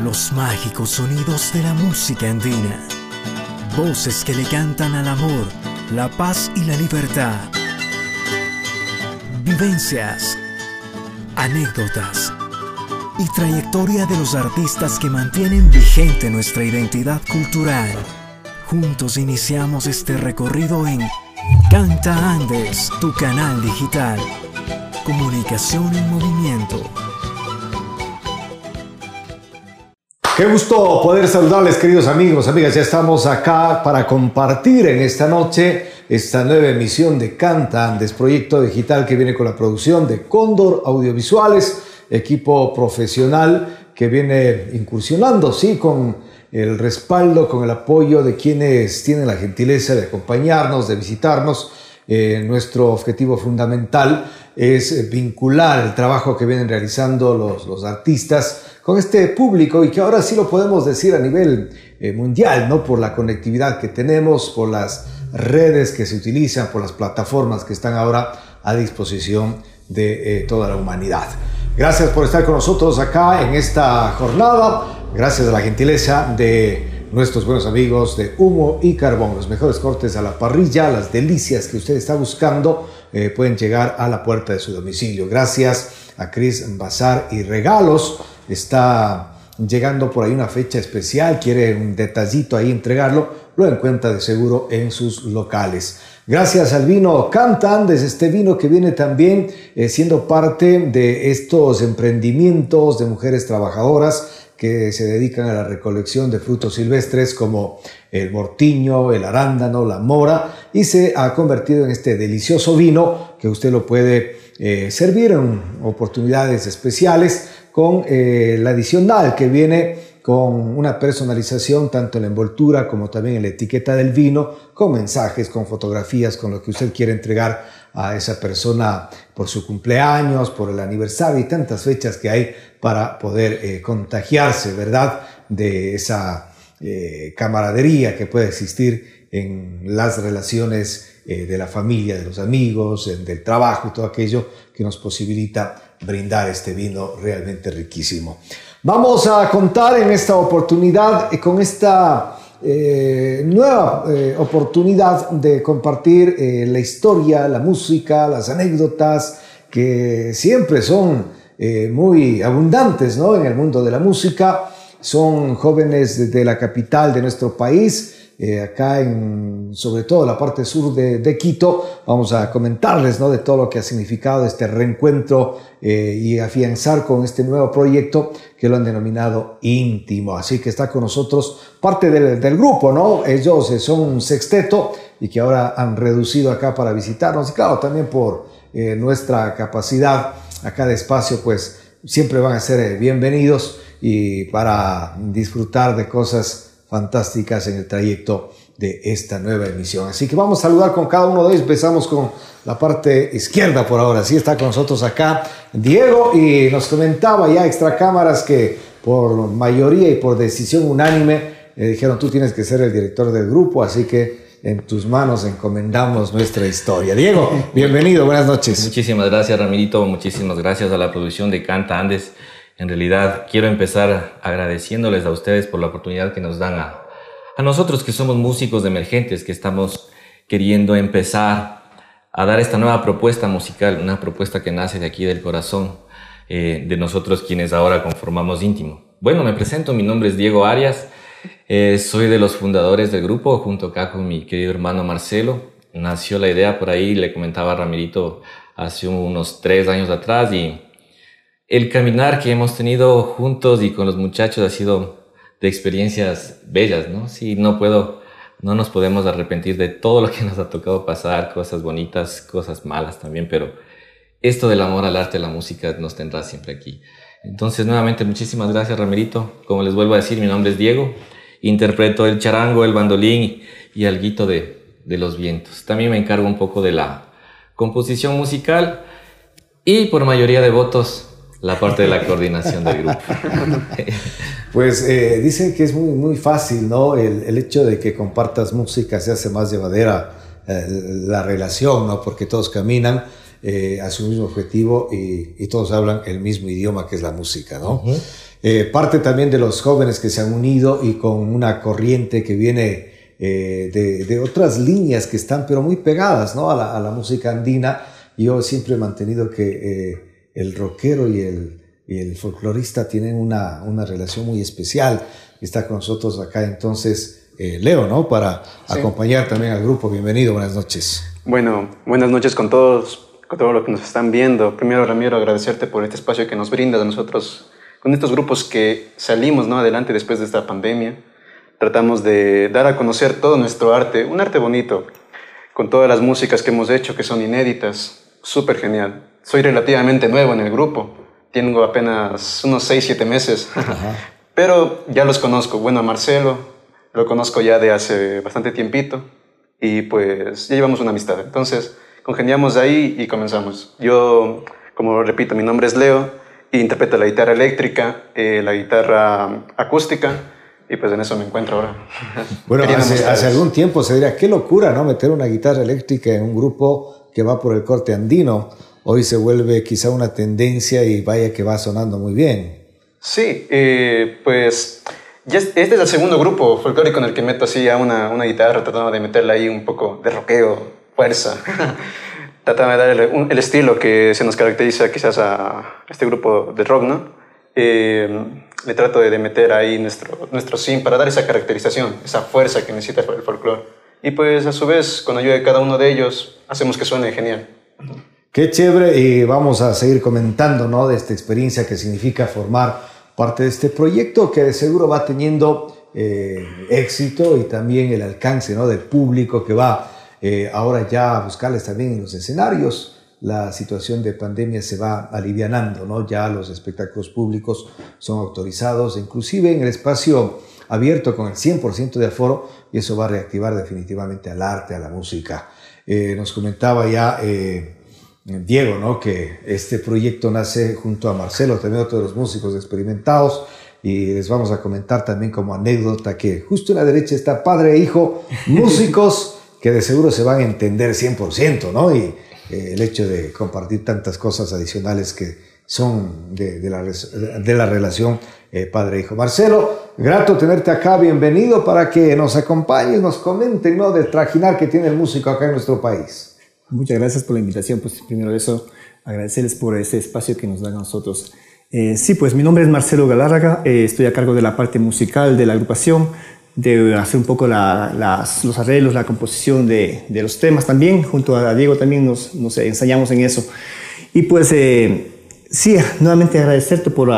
los mágicos sonidos de la música andina. Voces que le cantan al amor, la paz y la libertad. Vivencias, anécdotas y trayectoria de los artistas que mantienen vigente nuestra identidad cultural. Juntos iniciamos este recorrido en Canta Andes, tu canal digital. Comunicación en movimiento. Qué gusto poder saludarles, queridos amigos, amigas. Ya estamos acá para compartir en esta noche esta nueva emisión de Canta Andes, proyecto digital que viene con la producción de Cóndor Audiovisuales, equipo profesional que viene incursionando, sí, con el respaldo, con el apoyo de quienes tienen la gentileza de acompañarnos, de visitarnos. Eh, nuestro objetivo fundamental es vincular el trabajo que vienen realizando los, los artistas con este público y que ahora sí lo podemos decir a nivel eh, mundial, ¿no? Por la conectividad que tenemos, por las redes que se utilizan, por las plataformas que están ahora a disposición de eh, toda la humanidad. Gracias por estar con nosotros acá en esta jornada. Gracias a la gentileza de nuestros buenos amigos de Humo y Carbón. Los mejores cortes a la parrilla, las delicias que usted está buscando eh, pueden llegar a la puerta de su domicilio. Gracias a Chris Bazar y Regalos está llegando por ahí una fecha especial, quiere un detallito ahí entregarlo, lo encuentra de seguro en sus locales. Gracias al vino Cantandes, este vino que viene también eh, siendo parte de estos emprendimientos de mujeres trabajadoras que se dedican a la recolección de frutos silvestres como el mortiño, el arándano, la mora, y se ha convertido en este delicioso vino que usted lo puede eh, servir en oportunidades especiales con eh, la adicional que viene con una personalización tanto en la envoltura como también en la etiqueta del vino, con mensajes, con fotografías, con lo que usted quiere entregar a esa persona por su cumpleaños, por el aniversario y tantas fechas que hay para poder eh, contagiarse, ¿verdad? De esa eh, camaradería que puede existir en las relaciones de la familia, de los amigos, del trabajo y todo aquello que nos posibilita brindar este vino realmente riquísimo. Vamos a contar en esta oportunidad con esta eh, nueva eh, oportunidad de compartir eh, la historia, la música, las anécdotas que siempre son muy abundantes ¿no? en el mundo de la música. Son jóvenes de la capital de nuestro país eh, acá en, sobre todo la parte sur de, Quito, vamos a comentarles ¿no? de todo lo que ha significado este reencuentro eh, y afianzar con este nuevo proyecto que lo han denominado íntimo. Así que está con nosotros parte del, grupo, ¿no? Ellos eh, son un sexteto y que ahora han reducido acá para visitarnos y claro, también por nuestra capacidad acá de espacio, pues siempre van a ser bienvenidos y para disfrutar de cosas fantásticas en el trayecto de esta nueva emisión. Así que vamos a saludar con cada uno de ellos. Empezamos con la parte izquierda por ahora. Sí está con nosotros acá Diego y nos comentaba ya extra cámaras que por mayoría y por decisión unánime le dijeron tú tienes que ser el director del grupo, así que en tus manos encomendamos nuestra historia. Diego, bienvenido, buenas noches. Muchísimas gracias Ramirito, muchísimas gracias a la producción de Canta Andes en realidad quiero empezar agradeciéndoles a ustedes por la oportunidad que nos dan a, a nosotros que somos músicos emergentes, que estamos queriendo empezar a dar esta nueva propuesta musical, una propuesta que nace de aquí del corazón eh, de nosotros quienes ahora conformamos íntimo. Bueno, me presento, mi nombre es Diego Arias, eh, soy de los fundadores del grupo junto acá con mi querido hermano Marcelo. Nació la idea por ahí, le comentaba a Ramirito hace unos tres años atrás y el caminar que hemos tenido juntos y con los muchachos ha sido de experiencias bellas, ¿no? Sí, no puedo, no nos podemos arrepentir de todo lo que nos ha tocado pasar, cosas bonitas, cosas malas también, pero esto del amor al arte, la música nos tendrá siempre aquí. Entonces, nuevamente, muchísimas gracias, Ramerito. Como les vuelvo a decir, mi nombre es Diego. Interpreto el charango, el bandolín y el guito de, de los vientos. También me encargo un poco de la composición musical y por mayoría de votos la parte de la coordinación del grupo. pues eh, dicen que es muy, muy fácil, ¿no? El, el, hecho de que compartas música se hace más llevadera eh, la relación, ¿no? Porque todos caminan eh, a su mismo objetivo y, y, todos hablan el mismo idioma que es la música, ¿no? eh, parte también de los jóvenes que se han unido y con una corriente que viene eh, de, otras líneas que están pero muy pegadas ¿no? a, la, música andina. Yo siempre he mantenido que eh, el rockero y el, y el folclorista tienen una, una, relación muy especial. Está con nosotros acá entonces Leo, ¿no? Para acompañar también al grupo. Bienvenido, buenas noches. Bueno, buenas noches con todos, con todos los que nos están viendo. Primero, Ramiro, agradecerte por este espacio que nos brinda a nosotros con estos grupos que salimos ¿no? adelante después de esta pandemia. Tratamos de dar a conocer todo nuestro arte, un arte bonito, con todas las músicas que hemos hecho que son inéditas, súper genial. Soy relativamente nuevo en el grupo, tengo apenas unos 6, 7 meses, pero ya los conozco. Bueno, a Marcelo lo conozco ya de hace bastante tiempito y pues ya llevamos una amistad. Entonces, congeniamos ahí y comenzamos. Yo, como repito, mi nombre es Leo interpreta la guitarra eléctrica, eh, la guitarra acústica, y pues en eso me encuentro ahora. Bueno, hace, hace, algún tiempo se diría, qué locura, ¿no? Meter una guitarra eléctrica en un grupo que va por el corte andino. Hoy se vuelve quizá una tendencia y vaya que va sonando muy bien. Sí, eh, pues este es el segundo grupo folclórico en el que meto así a una, una guitarra, tratando de meterle ahí un poco de rockeo, fuerza. tratando de dar el, estilo que se nos caracteriza quizás a este grupo de rock, ¿no? Eh, le trato de, meter ahí nuestro, nuestro sim para dar esa caracterización, esa fuerza que necesita el folclore. Y pues a su vez, con ayuda de cada uno de ellos, hacemos que suene genial. Qué chévere y vamos a seguir comentando ¿no? de esta experiencia que significa formar parte de este proyecto que de seguro va teniendo eh, éxito y también el alcance ¿no? del público que va eh, ahora ya buscarles también en los escenarios. La situación de pandemia se va alivianando, ¿no? Ya los espectáculos públicos son autorizados, inclusive en el espacio abierto con el 100% de aforo, y eso va a reactivar definitivamente al arte, a la música. Eh, nos comentaba ya eh, Diego, ¿no? Que este proyecto nace junto a Marcelo, también otro de los músicos experimentados, y les vamos a comentar también como anécdota que justo en la derecha está padre e hijo, músicos que de seguro se van a entender 100%, ¿no? Y eh, el hecho de compartir tantas cosas adicionales que son de, la, de la, relación eh, padre-hijo. Marcelo, grato tenerte acá, bienvenido para que nos acompañes, nos comenten, ¿no? Del trajinar que tiene el músico acá en nuestro país. Muchas gracias por la invitación, pues primero eso, agradecerles por este espacio que nos dan a nosotros. Eh, sí, pues mi nombre es Marcelo Galárraga, estoy a cargo de la parte musical de la agrupación de hacer un poco los arreglos, la composición de, los temas también. Junto a Diego también nos, ensayamos en eso. Y pues eh, sí, nuevamente agradecerte por,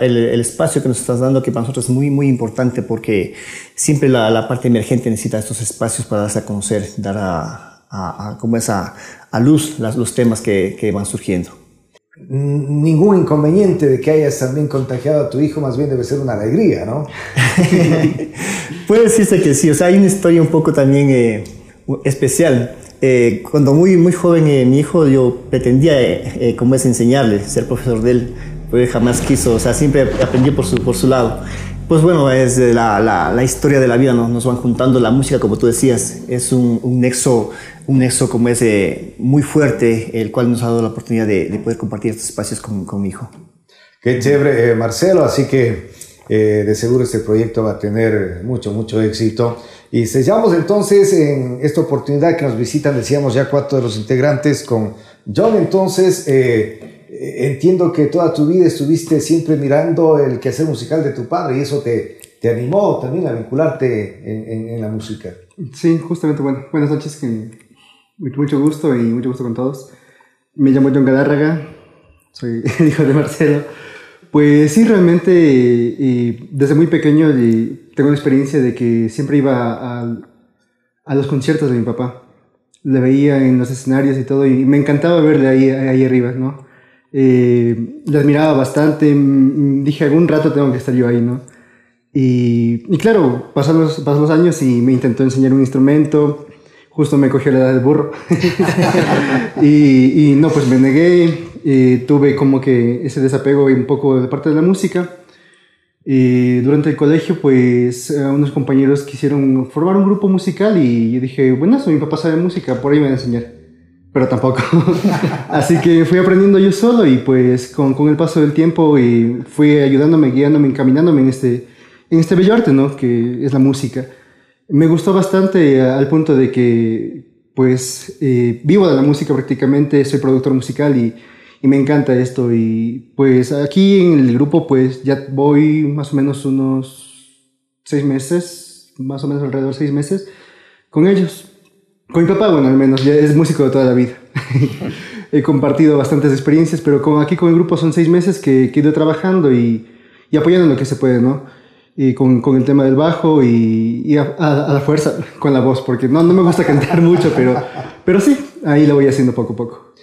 el, espacio que nos estás dando, que para nosotros es muy, muy importante porque siempre la, parte emergente necesita estos espacios para darse a conocer, dar a, como esa, a luz los temas que van surgiendo ningún inconveniente de que hayas también contagiado a tu hijo, más bien debe ser una alegría, ¿no? Puede decirse que sí, o sea, hay una historia un poco también eh, especial. Eh, cuando muy, muy joven eh, mi hijo, yo pretendía, como es enseñarle, ser profesor de él, pero jamás quiso, o sea, siempre aprendió por su, por su lado. Pues bueno, es la, la, la historia de la vida, ¿no? nos van juntando la música, como tú decías, es un, un nexo un nexo como ese muy fuerte, el cual nos ha dado la oportunidad de, poder compartir estos espacios con, con mi hijo. Qué chévere, eh, Marcelo, así que eh, de seguro este proyecto va a tener mucho, mucho éxito. Y sellamos entonces en esta oportunidad que nos visitan, decíamos ya cuatro de los integrantes con John, entonces... Eh, entiendo que toda tu vida estuviste siempre mirando el quehacer musical de tu padre y eso te, te animó también a vincularte en, en, la música. Sí, justamente, bueno, buenas noches, mucho gusto y mucho gusto con todos. Me llamo John Gadárraga, soy hijo de Marcelo. Pues sí, realmente desde muy pequeño tengo la experiencia de que siempre iba a, los conciertos de mi papá. Le veía en los escenarios y todo y me encantaba verle ahí, ahí arriba, ¿no? Eh, le admiraba bastante, dije algún rato tengo que estar yo ahí, ¿no? Y, claro, pasaron los, los años y me intentó enseñar un instrumento, justo me cogió la edad del burro. y, no, pues me negué, y tuve como que ese desapego un poco de parte de la música. Y durante el colegio, pues unos compañeros quisieron formar un grupo musical y yo dije, bueno, mi papá sabe música, por ahí me va a enseñar. pero tampoco. Así que fui aprendiendo yo solo y pues con, con el paso del tiempo y fui ayudándome, guiándome, encaminándome en este, en este bello arte, ¿no? Que es la música. Me gustó bastante al punto de que pues eh, vivo de la música prácticamente, soy productor musical y, y, me encanta esto y pues aquí en el grupo pues ya voy más o menos unos seis meses, más o menos alrededor de seis meses con ellos. Con mi papá, bueno, al menos, ya es músico de toda la vida. He compartido bastantes experiencias, pero con, aquí con el grupo son seis meses que, que he ido trabajando y, y, apoyando en lo que se puede, ¿no? Y con, con el tema del bajo y, y a, a, la fuerza con la voz, porque no, no me gusta cantar mucho, pero, pero sí, ahí lo voy haciendo poco a poco.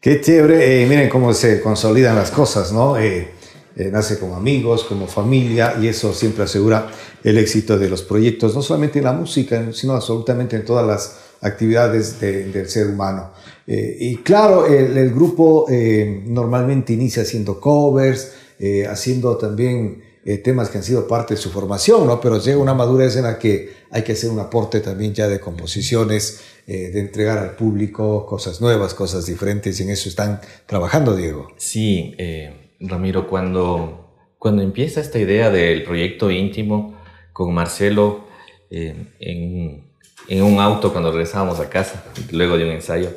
Qué chévere, eh, miren cómo se consolidan las cosas, ¿no? Eh, eh, nace como amigos, como familia, y eso siempre asegura el éxito de los proyectos, no solamente en la música, sino absolutamente en todas las actividades de, del ser humano. Y claro, el, grupo normalmente inicia haciendo covers, haciendo también eh, temas que han sido parte de su formación, ¿no? pero llega una madurez en la que hay que hacer un aporte también ya de composiciones, eh, de entregar al público cosas nuevas, cosas diferentes, y en eso están trabajando, Diego. Sí, eh, Ramiro, cuando, cuando empieza esta idea del proyecto íntimo con Marcelo en en un auto cuando regresábamos a casa, luego de un ensayo,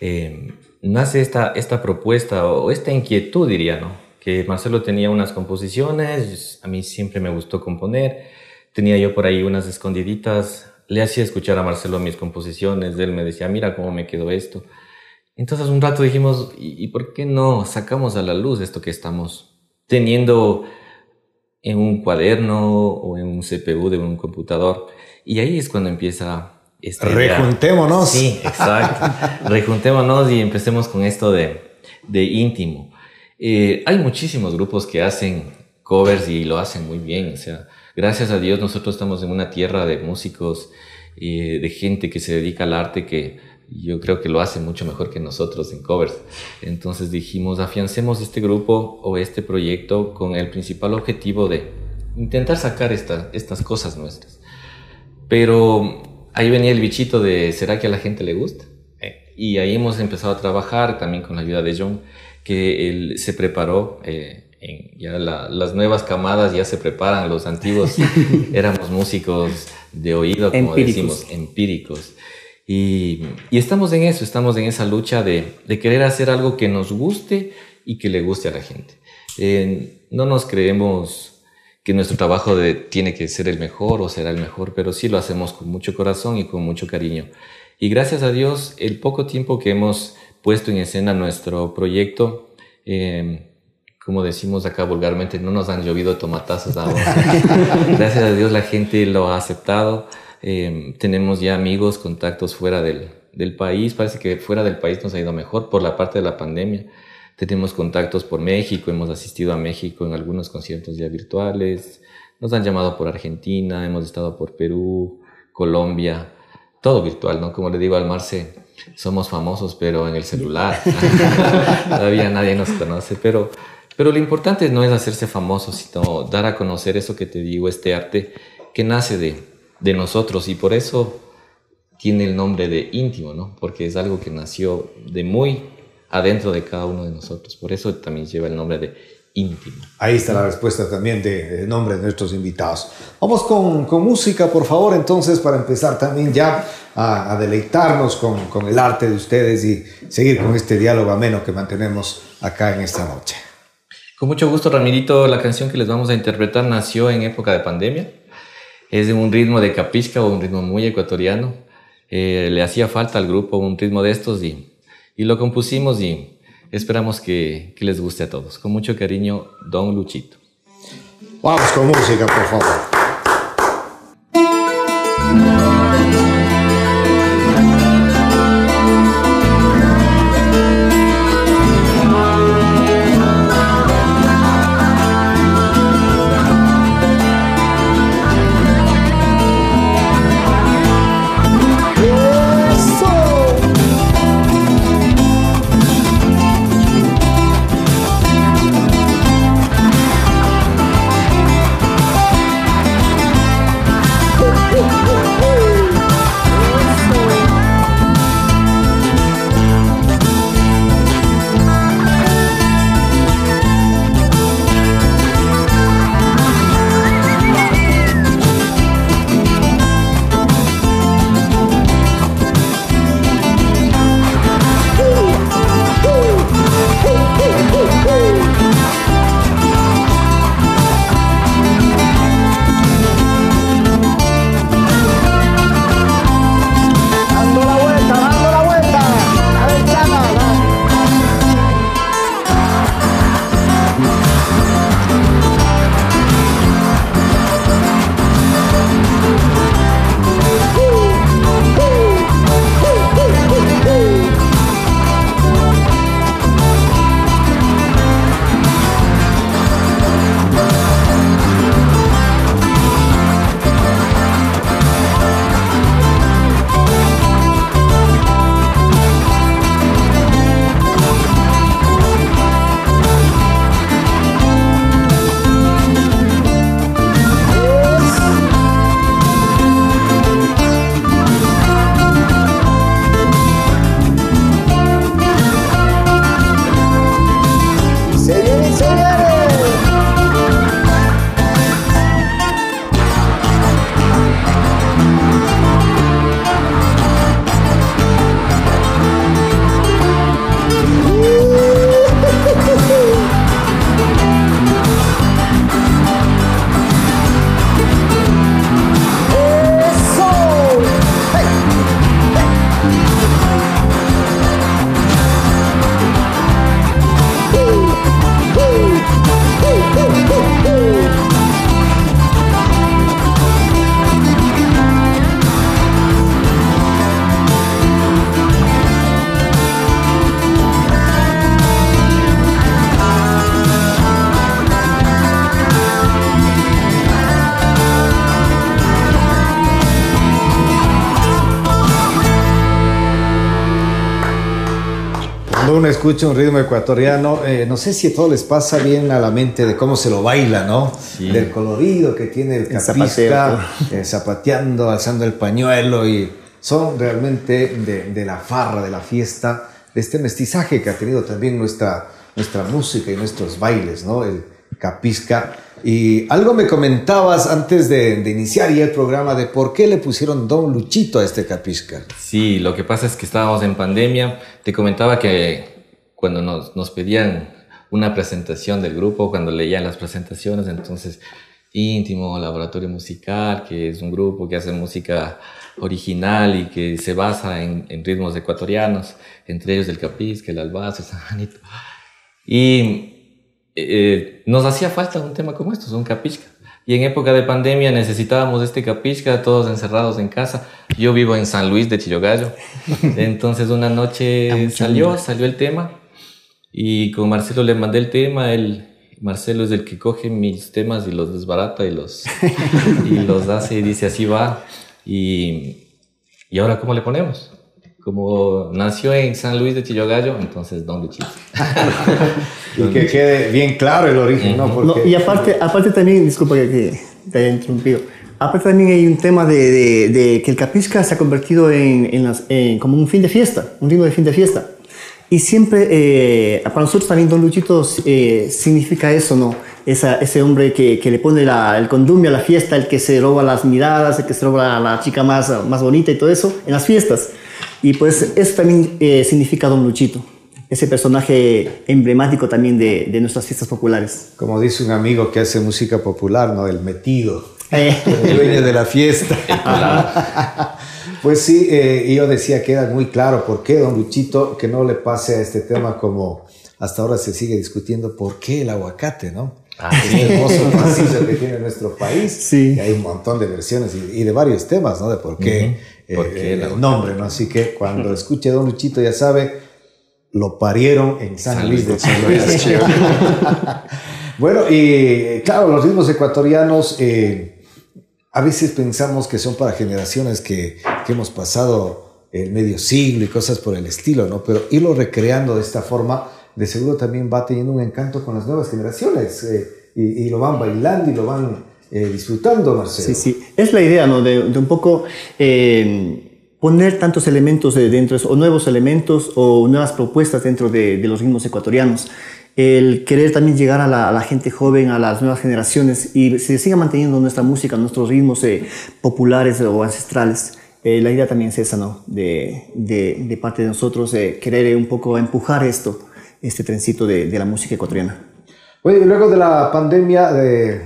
eh, nace esta, esta propuesta o esta inquietud, diría, ¿no? Que Marcelo tenía unas composiciones, a mí siempre me gustó componer, tenía yo por ahí unas escondiditas, le hacía escuchar a Marcelo mis composiciones, él me decía, mira cómo me quedó esto. Entonces un rato dijimos, ¿y, ¿y por qué no sacamos a la luz esto que estamos teniendo en un cuaderno o en un CPU de un computador? Y ahí es cuando empieza... Esta Rejuntémonos. Sí, exacto. Rejuntémonos y empecemos con esto de, de íntimo. Eh, hay muchísimos grupos que hacen covers y lo hacen muy bien. O sea, gracias a Dios nosotros estamos en una tierra de músicos, eh, de gente que se dedica al arte que yo creo que lo hace mucho mejor que nosotros en covers. Entonces dijimos, afiancemos este grupo o este proyecto con el principal objetivo de intentar sacar esta, estas cosas nuestras. Pero ahí venía el bichito de, ¿será que a la gente le gusta? Eh, y ahí hemos empezado a trabajar también con la ayuda de John, que él se preparó. Eh, en, ya la, las nuevas camadas ya se preparan, los antiguos éramos músicos de oído, como empíricos. decimos, empíricos. Y, y, estamos en eso, estamos en esa lucha de, de, querer hacer algo que nos guste y que le guste a la gente. Eh, no nos creemos que nuestro trabajo de, tiene que ser el mejor o será el mejor, pero sí lo hacemos con mucho corazón y con mucho cariño. Y gracias a Dios, el poco tiempo que hemos puesto en escena nuestro proyecto, eh, como decimos acá vulgarmente, no nos han llovido tomatazos gracias a Dios la gente lo ha aceptado. Eh, tenemos ya amigos, contactos fuera del, del país. Parece que fuera del país nos ha ido mejor por la parte de la pandemia. Tenemos contactos por México, hemos asistido a México en algunos conciertos ya virtuales, nos han llamado por Argentina, hemos estado por Perú, Colombia, todo virtual, ¿no? Como le digo al Marce, somos famosos, pero en el celular. Todavía nadie nos conoce, pero, pero lo importante no es hacerse famoso, sino dar a conocer eso que te digo, este arte que nace de, de nosotros y por eso tiene el nombre de íntimo, ¿no? Porque es algo que nació de muy adentro de cada uno de nosotros. Por eso también lleva el nombre de íntimo. Ahí está la respuesta también de, de nombre de nuestros invitados. Vamos con, con, música, por favor, entonces, para empezar también ya a, a deleitarnos con, con, el arte de ustedes y seguir con este diálogo ameno que mantenemos acá en esta noche. Con mucho gusto, Ramirito. La canción que les vamos a interpretar nació en época de pandemia. Es de un ritmo de capisca o un ritmo muy ecuatoriano. Eh, le hacía falta al grupo un ritmo de estos y y lo compusimos y esperamos que, que les guste a todos. Con mucho cariño, Don Luchito. Vamos con música, por favor. Escucha un ritmo ecuatoriano, eh, no sé si a todos les pasa bien a la mente de cómo se lo baila, ¿no? Del colorido que tiene el capisca, eh, zapateando, alzando el pañuelo y son realmente de, de, la farra, de la fiesta, de este mestizaje que ha tenido también nuestra, nuestra música y nuestros bailes, ¿no? El capisca y algo me comentabas antes de, iniciar ya el programa de por qué le pusieron Don Luchito a este capisca. Sí, lo que pasa es que estábamos en pandemia. Te comentaba que cuando nos, nos pedían una presentación del grupo, cuando leían las presentaciones, entonces íntimo, laboratorio musical, que es un grupo que hace música original y que se basa en, en ritmos ecuatorianos, entre ellos el capisca, el albazo, el sanjanito. Y eh, nos hacía falta un tema como esto, un capisca. Y en época de pandemia necesitábamos este capisca, todos encerrados en casa. Yo vivo en San Luis de Chillogallo. Entonces una noche salió, salió el tema y con Marcelo le mandé el tema. Él, Marcelo es el que coge mis temas y los desbarata y los, y los hace y dice así va. Y, y ahora, ¿cómo le ponemos? como nació en San Luis de Chillogallo, entonces Don Luchito. y que quede bien claro el origen, ¿no? Porque... y aparte, aparte también, disculpa que, te haya interrumpido, aparte también hay un tema de, de, que el capisca se ha convertido en, en, las, como un fin de fiesta, un ritmo de fin de fiesta. Y siempre, eh, para nosotros también Don Luchito eh, significa eso, ¿no? Esa, ese hombre que, que le pone la, el condumio a la fiesta, el que se roba las miradas, el que se roba a la chica más, más bonita y todo eso en las fiestas. Y pues eso también eh, significa Don Luchito, ese personaje emblemático también de, de, nuestras fiestas populares. Como dice un amigo que hace música popular, ¿no? El metido, eh. el dueño de la fiesta. pues sí, eh, yo decía que era muy claro por qué Don Luchito, que no le pase a este tema como hasta ahora se sigue discutiendo, por qué el aguacate, ¿no? Ah, este hermoso macizo que tiene nuestro país. Sí. hay un montón de versiones y, de varios temas, ¿no? De por qué eh, el nombre, ¿no? Así que cuando escuche Don Luchito ya sabe, lo parieron en San, Luis de San bueno, y claro, los ritmos ecuatorianos eh, a veces pensamos que son para generaciones que, que, hemos pasado el medio siglo y cosas por el estilo, ¿no? Pero irlo recreando de esta forma, de seguro también va teniendo un encanto con las nuevas generaciones eh, y, y, lo van bailando y lo van eh, disfrutando, Marcelo. Sí, sí, es la idea, ¿no? De, un poco eh, poner tantos elementos dentro, o nuevos elementos o nuevas propuestas dentro de, los ritmos ecuatorianos. El querer también llegar a la, gente joven, a las nuevas generaciones y se siga manteniendo nuestra música, nuestros ritmos eh, populares o ancestrales. la idea también es esa, ¿no? De, de, parte de nosotros, querer un poco empujar esto, este trencito de, la música ecuatoriana. Y luego de la pandemia, de,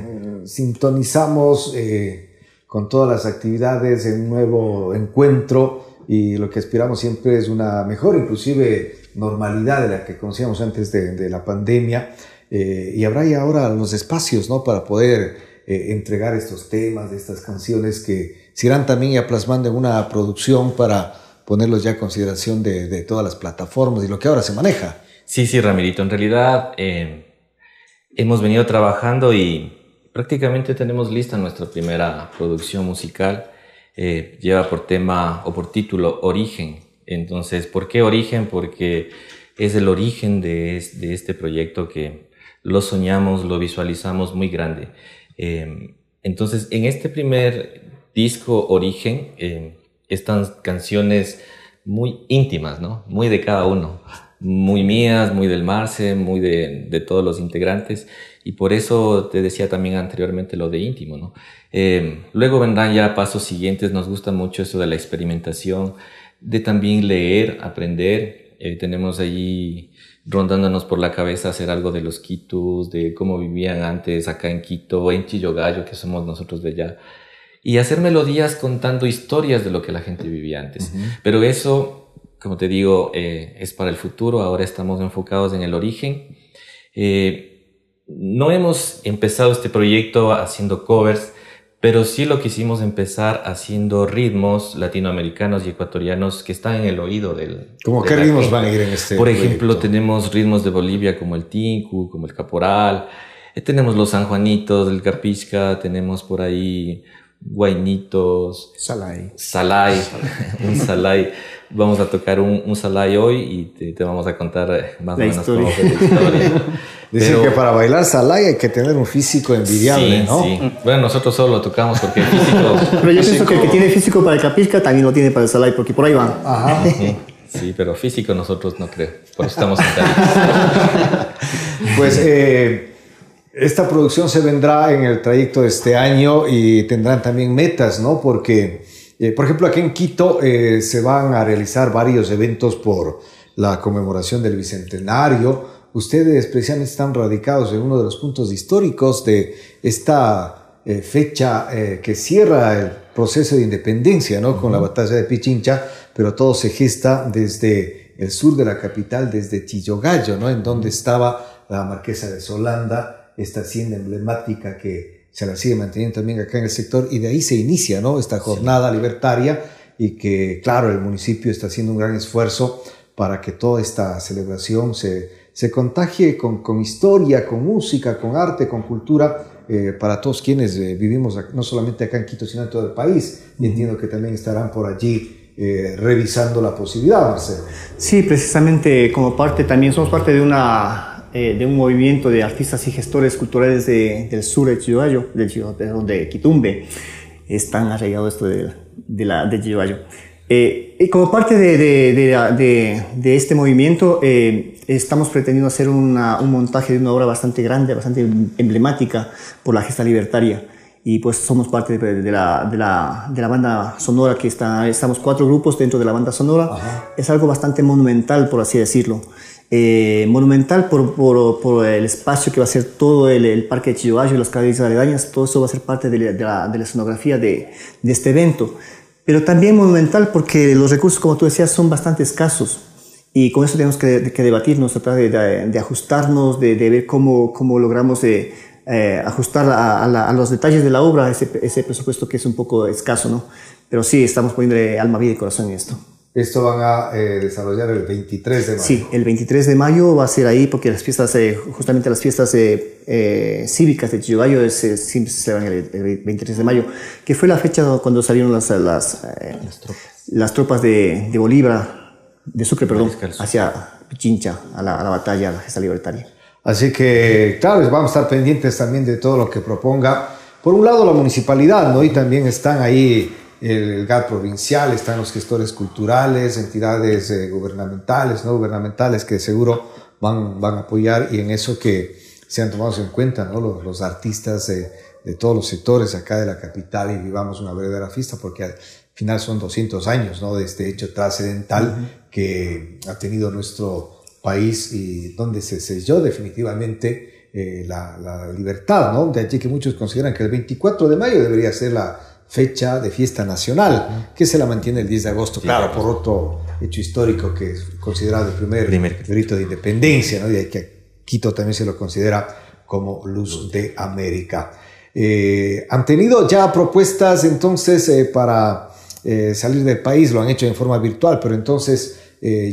sintonizamos eh, con todas las actividades en un nuevo encuentro y lo que aspiramos siempre es una mejor, inclusive normalidad de la que conocíamos antes de, la pandemia. Eh, y habrá ya ahora los espacios ¿no? para poder eh, entregar estos temas, estas canciones que se irán también ya plasmando en una producción para ponerlos ya a consideración de, de todas las plataformas y lo que ahora se maneja. Sí, sí, Ramirito, en realidad hemos venido trabajando y prácticamente tenemos lista nuestra primera producción musical. Eh, lleva por tema o por título Origen. Entonces, ¿por qué Origen? Porque es el origen de, este proyecto que lo soñamos, lo visualizamos muy grande. Em, entonces, en este primer disco Origen em, están canciones muy íntimas, ¿no? Muy de cada uno. Muy mías, muy del Marce, muy de todos los integrantes. Y por eso te decía también anteriormente lo de íntimo, ¿no? Eh, luego vendrán ya pasos siguientes, nos gusta mucho eso de la experimentación, de también leer, aprender. Eh, tenemos allí rondándonos por la cabeza hacer algo de los quitos, de cómo vivían antes acá en Quito, en Chillogallo, que somos nosotros de allá. Y hacer melodías contando historias de lo que la gente vivía antes. Pero eso, como te digo, eh, es para el futuro. Ahora estamos enfocados en el origen. Eh, no hemos empezado este proyecto haciendo covers, pero sí lo quisimos empezar haciendo ritmos latinoamericanos y ecuatorianos que están en el oído del... ¿Cómo qué ritmos van a ir en este Por ejemplo, tenemos ritmos de Bolivia como el tinku, como el caporal, eh, tenemos los sanjuanitos, el capisca, tenemos por ahí guainitos, Salai. salai, un salai. Vamos a tocar un, un salai hoy y te, te vamos a contar más La o menos historia. cómo fue la historia. Dicen Pero- que para bailar salay hay que tener un físico envidiable, sí, ¿no? sí. Bueno, nosotros solo lo tocamos porque el físico... Pero yo pienso que el que tiene físico para el capisca también lo tiene para el Salai, porque por ahí van. Ajá. Sí, sí, pero físico nosotros no creo. Por eso estamos sentados. Pues eh, esta producción se vendrá en el trayecto de este año y tendrán también metas, ¿no? Porque, eh, por ejemplo, aquí en Quito eh, se van a realizar varios eventos por la conmemoración del Bicentenario. Ustedes precisamente están radicados en uno de los puntos históricos de esta eh, fecha que cierra el proceso de independencia, ¿no? Con la batalla de Pichincha, pero todo se gesta desde el sur de la capital, desde Chillogallo, ¿no? En donde estaba la marquesa de Solanda, esta hacienda emblemática que se la sigue manteniendo también acá en el sector, y de ahí se inicia, ¿no? Esta jornada libertaria y que, claro, el municipio está haciendo un gran esfuerzo para que toda esta celebración se, se contagie con, con historia, con música, con arte, con cultura, eh, para todos quienes eh, vivimos no solamente acá en Quito, sino en todo el país. Y entiendo que también estarán por allí eh, revisando la posibilidad, Marcelo. Sí, precisamente como parte, también somos parte de, una, eh, de un movimiento de artistas y gestores culturales de- del sur de Chillogallo, del, de Quitumbe. Están arraigados esto de, de, la, de Chillogallo. Eh, y como parte de, de, este movimiento, eh, estamos pretendiendo hacer una- un montaje de una obra bastante grande, bastante emblemática por la gesta libertaria. Y pues somos parte de, de la, de, la, de la banda sonora que está, estamos cuatro grupos dentro de la banda sonora. Es algo bastante monumental, por así decirlo. Eh, monumental por, por, por el espacio que va a ser todo el, el parque de Chillogallo y las calles aledañas, todo eso va a ser parte de la, de la, de la escenografía de, de este evento. Pero también monumental porque los recursos, como tú decías, son bastante escasos. Y con eso tenemos que, que debatirnos, tratar de, ajustarnos, de, ver cómo, cómo logramos de, eh, ajustar a, a la- a los detalles de la obra ese, ese presupuesto que es un poco escaso, ¿no? Pero sí, estamos poniendo alma, vida y corazón en esto. Esto van a eh, desarrollar el 23 de mayo. Sí, el 23 de mayo va a ser ahí porque las fiestas, eh, justamente las fiestas eh, eh, cívicas de Chillogallo eh, se celebran el, el 23 de mayo, que fue la fecha cuando salieron las, las, eh, las tropas de, de Bolívar, de Sucre, perdón, Mariscal Sucre. hacia Pichincha, a la, a la batalla, a la gesta libertaria. Así que, claro, vamos a estar pendientes también de todo lo que proponga. Por un lado, la municipalidad, ¿no? Y también están ahí el GAT provincial, están los gestores culturales, entidades eh, gubernamentales, no gubernamentales, que seguro van, van a apoyar y en eso que sean tomados en cuenta, ¿no? Los, los artistas de, de todos los sectores acá de la capital y vivamos una verdadera fiesta, porque al final son 200 años, ¿no? De este hecho trascendental que ha tenido nuestro país y donde se selló definitivamente eh, la, la libertad, ¿no? De allí que muchos consideran que el 24 de mayo debería ser la fecha de fiesta nacional, que se la mantiene el 10 de agosto, claro, por otro hecho histórico que es considerado el primer, Primer. grito de independencia, ¿no? Y que Quito también se lo considera como luz de América. Eh, ¿Han tenido ya propuestas entonces eh, para eh, salir del país? Lo han hecho en forma virtual, pero entonces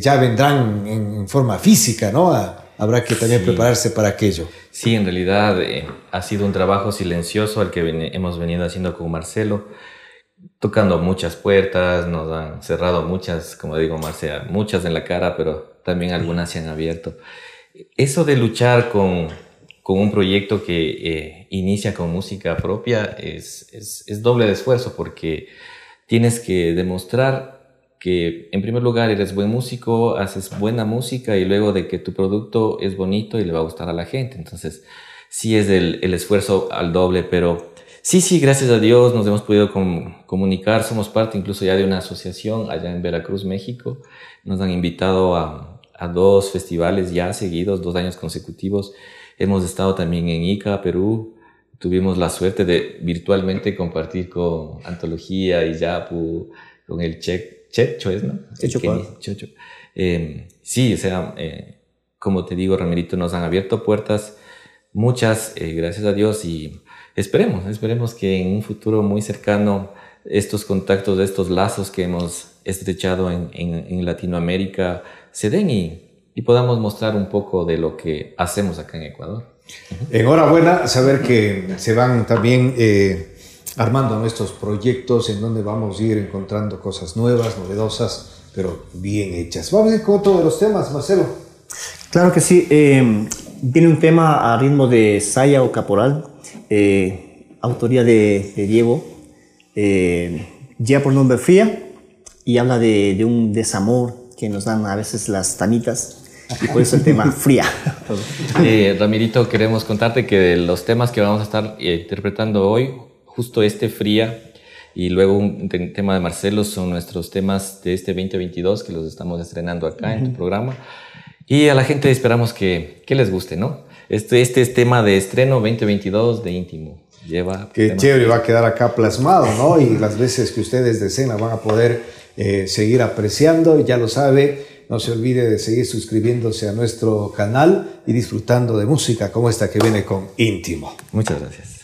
ya vendrán en, en forma física, ¿no? Habrá que también Sí. prepararse para aquello. Sí, en realidad eh, ha sido un trabajo silencioso al que ven- hemos venido haciendo con Marcelo, tocando muchas puertas, nos han cerrado muchas, como digo Marcelo, muchas en la cara, pero también algunas se han abierto. Eso de luchar con, con un proyecto que eh, inicia con música propia es, es, es doble de esfuerzo porque tienes que demostrar que en primer lugar eres buen músico, haces buena música y luego de que tu producto es bonito y le va a gustar a la gente. Entonces, sí es el, el esfuerzo al doble, pero sí, sí, gracias a Dios nos hemos podido com- comunicar. Somos parte incluso ya de una asociación allá en Veracruz, México. Nos han invitado a, a dos festivales ya seguidos, dos años consecutivos. Hemos estado también en Ica, Perú. Tuvimos la suerte de virtualmente compartir con Antología y Yapu, con el Che, Checho, ¿es, no? Checho. Eh, sí, o sea, eh, como te digo, Ramirito, nos han abierto puertas, muchas, eh, gracias a Dios, y esperemos, esperemos que en un futuro muy cercano estos contactos, estos lazos que hemos estrechado en, en, en Latinoamérica se den y, y podamos mostrar un poco de lo que hacemos acá en Ecuador. Enhorabuena saber que se van también eh, armando nuestros proyectos en donde vamos a ir encontrando cosas nuevas, novedosas, pero bien hechas. Vamos a ir con otro de los temas, Marcelo. Claro que sí. Eh, viene un tema a ritmo de Saya o Caporal, eh, autoría de, de Diego, eh, ya por nombre Fría, y habla de, de, un desamor que nos dan a veces las tanitas. Y por eso el tema fría. Eh, Ramirito, queremos contarte que de los temas que vamos a estar interpretando hoy, justo este fría y luego un tema de Marcelo son nuestros temas de este 2022 que los estamos estrenando acá uh -huh. en tu programa. Y a la gente esperamos que, que les guste, ¿no? Este, este es tema de estreno 2022 de íntimo. Lleva Qué chévere, va a quedar acá plasmado, ¿no? Y las veces que ustedes deseen la van a poder eh, seguir apreciando. Ya lo sabe, no se olvide de seguir suscribiéndose a nuestro canal y disfrutando de música como esta que viene con íntimo. Muchas gracias.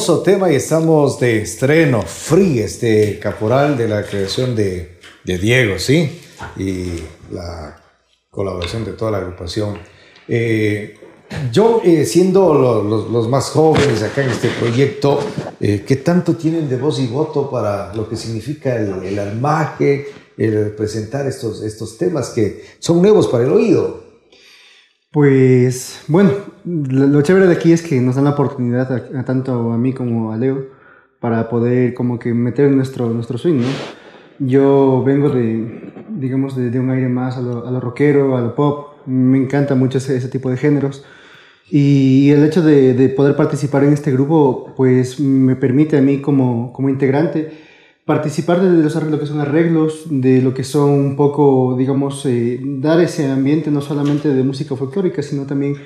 Hermoso tema y estamos de estreno, Free, este caporal de la creación de, Diego, ¿sí? Y la colaboración de toda la agrupación. Eh, yo, eh, siendo lo- los, los más jóvenes acá en este proyecto, eh, ¿qué tanto tienen de voz y voto para lo que significa el, el armaje, el presentar estos, estos temas que son nuevos para el oído? Pues bueno, lo, chévere de aquí es que nos dan la oportunidad a, tanto a mí como a Leo para poder como que meter nuestro, nuestro swing. Yo vengo de, digamos, de, un aire más a lo, a rockero, a lo pop, me encanta mucho ese, tipo de géneros. Y el hecho de, de poder participar en este grupo, pues me permite a mí como, como integrante participar de los arreglos, lo que son arreglos, de lo que son un poco, digamos, eh, dar ese ambiente no solamente de música folclórica, sino también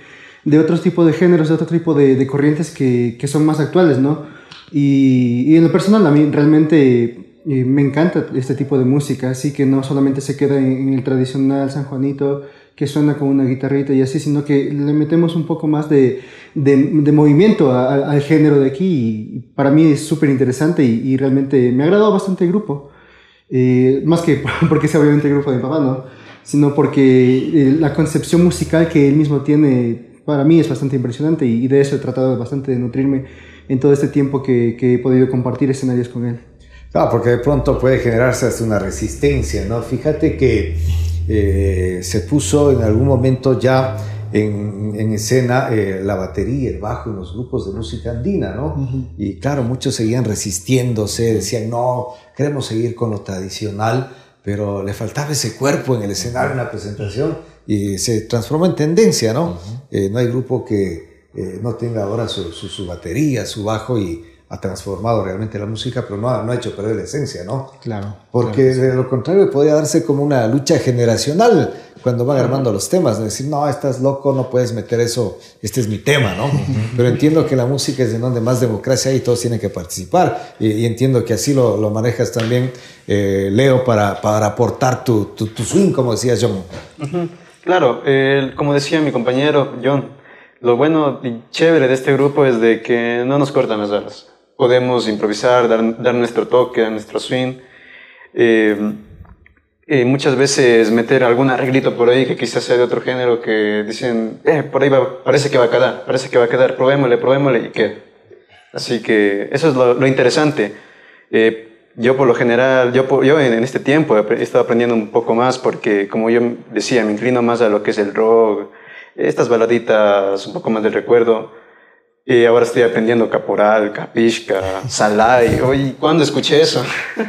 de otros tipos de géneros, de otro tipo de, de corrientes que, que son más actuales, ¿no? Y, y en lo personal a mí realmente eh, me encanta este tipo de música, así que no solamente se queda en, en el tradicional San Juanito, que suena con una guitarrita y así, sino que le metemos un poco más de, de, de movimiento a- a- al género de aquí y para mí es súper interesante y, y realmente me ha agradado bastante el grupo. Eh, más que porque sea obviamente el grupo de mi papá, ¿no? Sino porque eh, la concepción musical que él mismo tiene para mí es bastante impresionante y, y de eso he tratado bastante de nutrirme en todo este tiempo que, que he podido compartir escenarios con él. Claro, porque de pronto puede generarse hasta una resistencia, ¿no? Fíjate que eh, se puso en algún momento ya en, en escena eh, la batería, el bajo en los grupos de música andina, ¿no? Y claro, muchos seguían resistiéndose, decían, no, queremos seguir con lo tradicional, pero le faltaba ese cuerpo en el escenario, en la presentación, y se transformó en tendencia, ¿no? Eh, no hay grupo que eh, no tenga ahora su, su, su batería, su bajo y ha transformado realmente la música, pero no ha, no ha hecho perder la esencia, ¿no? Claro. Porque de lo contrario podría darse como una lucha generacional cuando van armando los temas, de decir, no, estás loco, no puedes meter eso, este es mi tema, ¿no? Pero entiendo que la música es de donde más democracia hay y todos tienen que participar. Y, y entiendo que así lo, lo manejas también, eh, Leo, para, para aportar tu, tu, tu swing, como decía John. Claro, como decía mi compañero John, lo bueno y chévere de este grupo es de que no nos cortan las alas. Podemos improvisar, dar, dar nuestro toque, nuestro swing. Eh, eh, muchas veces meter algún arreglito por ahí que quizás sea de otro género que dicen, eh, por ahí va, parece que va a quedar, parece que va a quedar, probémosle, probémosle y queda. Así que eso es lo, lo interesante. Eh, yo por lo general, yo, yo en, este tiempo he estado aprendiendo un poco más porque, como yo decía, me inclino más a lo que es el rock, estas baladitas un poco más del recuerdo. Y ahora estoy aprendiendo caporal, capishka, salai. Oye, ¿cuándo escuché eso?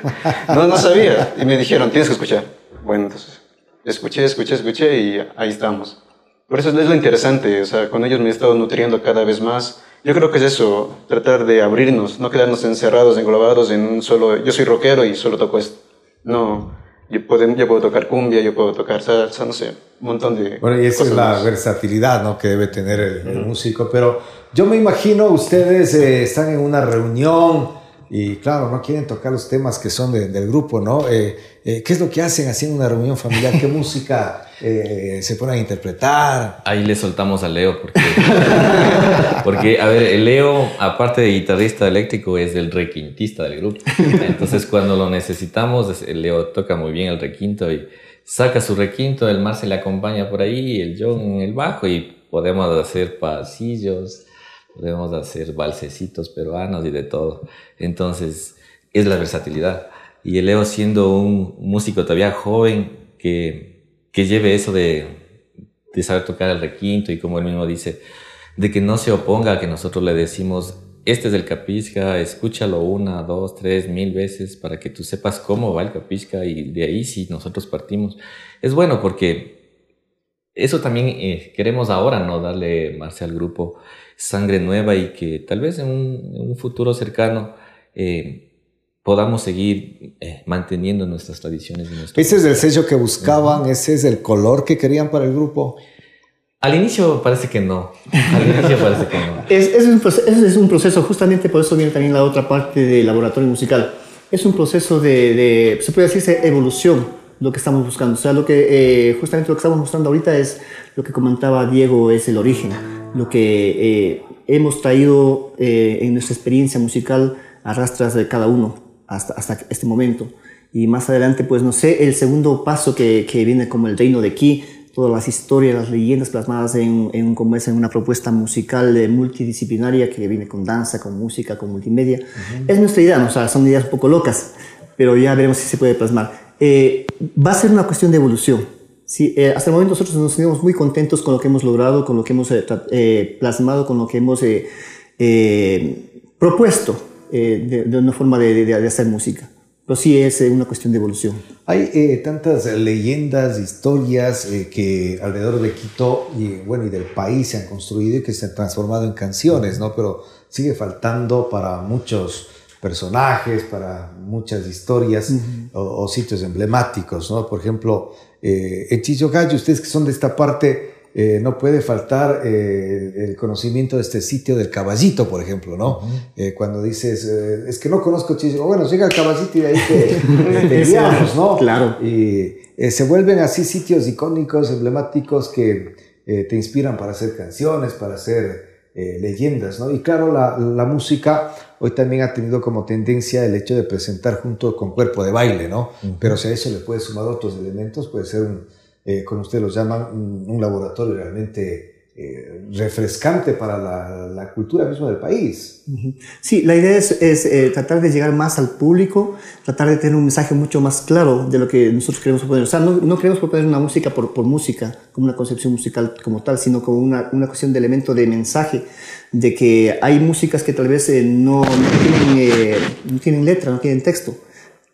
no, no sabía. Y me dijeron, tienes que escuchar. Bueno, entonces, escuché, escuché, escuché y ahí estamos. Por eso es lo interesante, o sea, con ellos me he estado nutriendo cada vez más. Yo creo que es eso, tratar de abrirnos, no quedarnos encerrados, englobados en un solo, yo soy rockero y solo toco esto. No, yo puedo, yo puedo tocar cumbia, yo puedo tocar salsa, no sé, un montón de Bueno, y esa es la más. versatilidad ¿no? que debe tener el, el músico. Pero yo me imagino ustedes eh, están en una reunión y, claro, no quieren tocar los temas que son de- del grupo, ¿no? Eh, eh, ¿Qué es lo que hacen así en una reunión familiar? ¿Qué música eh, se ponen a interpretar? Ahí le soltamos a Leo porque, porque, a ver, Leo, aparte de guitarrista eléctrico, es el requintista del grupo. Entonces, cuando lo necesitamos, Leo toca muy bien el requinto y saca su requinto, el Mar se le acompaña por ahí, el John en el bajo y podemos hacer pasillos, podemos hacer balsecitos peruanos y de todo. Entonces, es la versatilidad. Y el Leo siendo un músico todavía joven que, que lleve eso de, de saber tocar el requinto y como él mismo dice, de que no se oponga a que nosotros le decimos, este es el capisca, escúchalo una, dos, tres, mil veces para que tú sepas cómo va el capisca y de ahí si nosotros partimos. Es bueno porque eso también eh, queremos ahora, ¿no? Darle, Marce, al grupo sangre nueva y que tal vez en un, en un futuro cercano eh, podamos seguir eh, manteniendo nuestras tradiciones y nuestros... Ese es el sello que buscaban, ese es el color que querían para el grupo. Al inicio parece que no. Al inicio parece que no. Es, es, un proceso, es, es un proceso, justamente por eso viene también la otra parte del laboratorio musical. Es un proceso de, de se puede decirse, evolución, lo que estamos buscando. O sea, lo que, eh, justamente lo que estamos mostrando ahorita es lo que comentaba Diego, es el origen. Lo que, eh, hemos traído en nuestra experiencia musical arrastras de cada uno hasta, hasta este momento. Y más adelante, pues no sé, el segundo paso que, que viene como el reino de Ki, todas las historias, las leyendas plasmadas en, en, como es, en una propuesta musical multidisciplinaria que viene con danza, con música, con multimedia. Es nuestra idea, ¿no? o sea, son ideas un poco locas, pero ya veremos si se puede plasmar. Eh, va a ser una cuestión de evolución. Sí, eh, hasta el momento nosotros nos sentimos muy contentos con lo que hemos logrado, con lo que hemos eh, plasmado, con lo que hemos propuesto de, de, una forma de, de hacer música pero sí es eh, una cuestión de evolución. Hay eh, tantas leyendas, historias eh, que alrededor de Quito y, bueno, y del país se han construido y que se han transformado en canciones, ¿no? Pero sigue faltando para muchos personajes, para muchas historias o, sitios emblemáticos, ¿no? Por ejemplo, en Gallo, ustedes que son de esta parte, eh, no puede faltar eh, el conocimiento de este sitio del caballito, por ejemplo, ¿no? Eh, cuando dices, es que no conozco Chicho, bueno, llega el caballito y ahí te, ¿no? Claro. Y se vuelven así sitios icónicos, emblemáticos que te inspiran para hacer canciones, para hacer leyendas, ¿no? Y claro, la, la, música hoy también ha tenido como tendencia el hecho de presentar junto con cuerpo de baile, ¿no? Pero si a eso le puedes sumar otros elementos, puede ser un eh, como ustedes lo llaman, un, laboratorio realmente eh, refrescante para la, cultura misma del país. Sí, la idea es, eh, tratar de llegar más al público, tratar de tener un mensaje mucho más claro de lo que nosotros queremos proponer. O sea, no, no queremos proponer una música por, por, música, como una concepción musical como tal, sino como una, una cuestión de elemento de mensaje, de que hay músicas que tal vez no, no, tienen, no tienen letra, no tienen texto,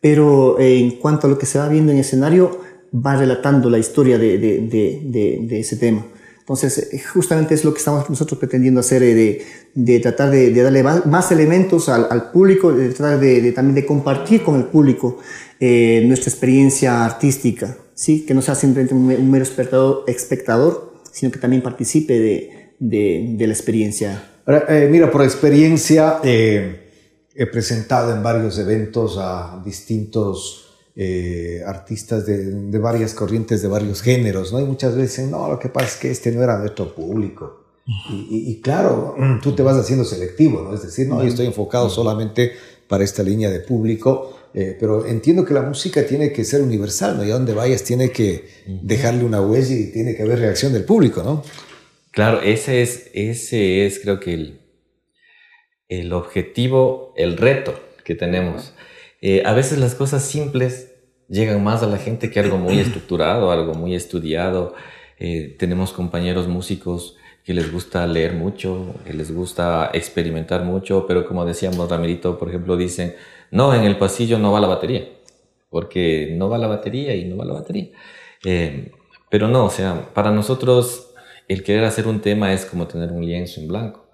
pero en cuanto a lo que se va viendo en escenario, va relatando la historia de, de, de, de ese tema. Entonces, eh, justamente es lo que estamos nosotros pretendiendo hacer, eh, de, tratar de, darle más, elementos al, público, de tratar de, también de compartir con el público eh, nuestra experiencia artística, ¿sí? que no sea simplemente un, mero espectador, espectador, sino que también participe de, la experiencia. mira, por experiencia, he presentado en varios eventos a distintos eh, artistas de, de, varias corrientes, de varios géneros, ¿no? Y muchas veces, no, lo que pasa es que este no era nuestro público. Y, y, claro, tú te vas haciendo selectivo, ¿no? Es decir, no, yo estoy enfocado solamente para esta línea de público, eh, pero entiendo que la música tiene que ser universal, ¿no? Y a donde vayas tiene que dejarle una huella y tiene que haber reacción del público, ¿no? Claro, ese es, ese es creo que el, el objetivo, el reto que tenemos. Eh, a veces las cosas simples llegan más a la gente que algo muy estructurado, algo muy estudiado. Eh, tenemos compañeros músicos que les gusta leer mucho, que les gusta experimentar mucho, pero como decíamos, Ramirito, por ejemplo, dicen, no, en el pasillo no va la batería, porque no va la batería y no va la batería. Eh, pero no, o sea, para nosotros el querer hacer un tema es como tener un lienzo en blanco.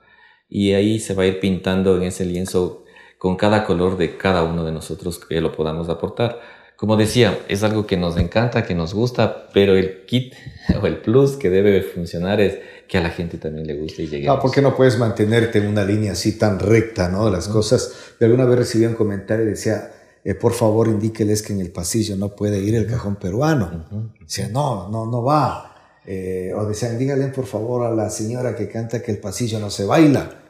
Y ahí se va a ir pintando en ese lienzo con cada color de cada uno de nosotros que lo podamos aportar. Como decía, es algo que nos encanta, que nos gusta, pero el kit o el plus que debe funcionar es que a la gente también le guste y llegue. Ah, ¿por qué no puedes mantenerte en una línea así tan recta, ¿no? Las cosas. De alguna vez recibí un comentario y decía, eh, por favor indíqueles que en el pasillo no puede ir el cajón peruano. Decía, no, no, no va. Eh, o decían, díganle por favor a la señora que canta que el pasillo no se baila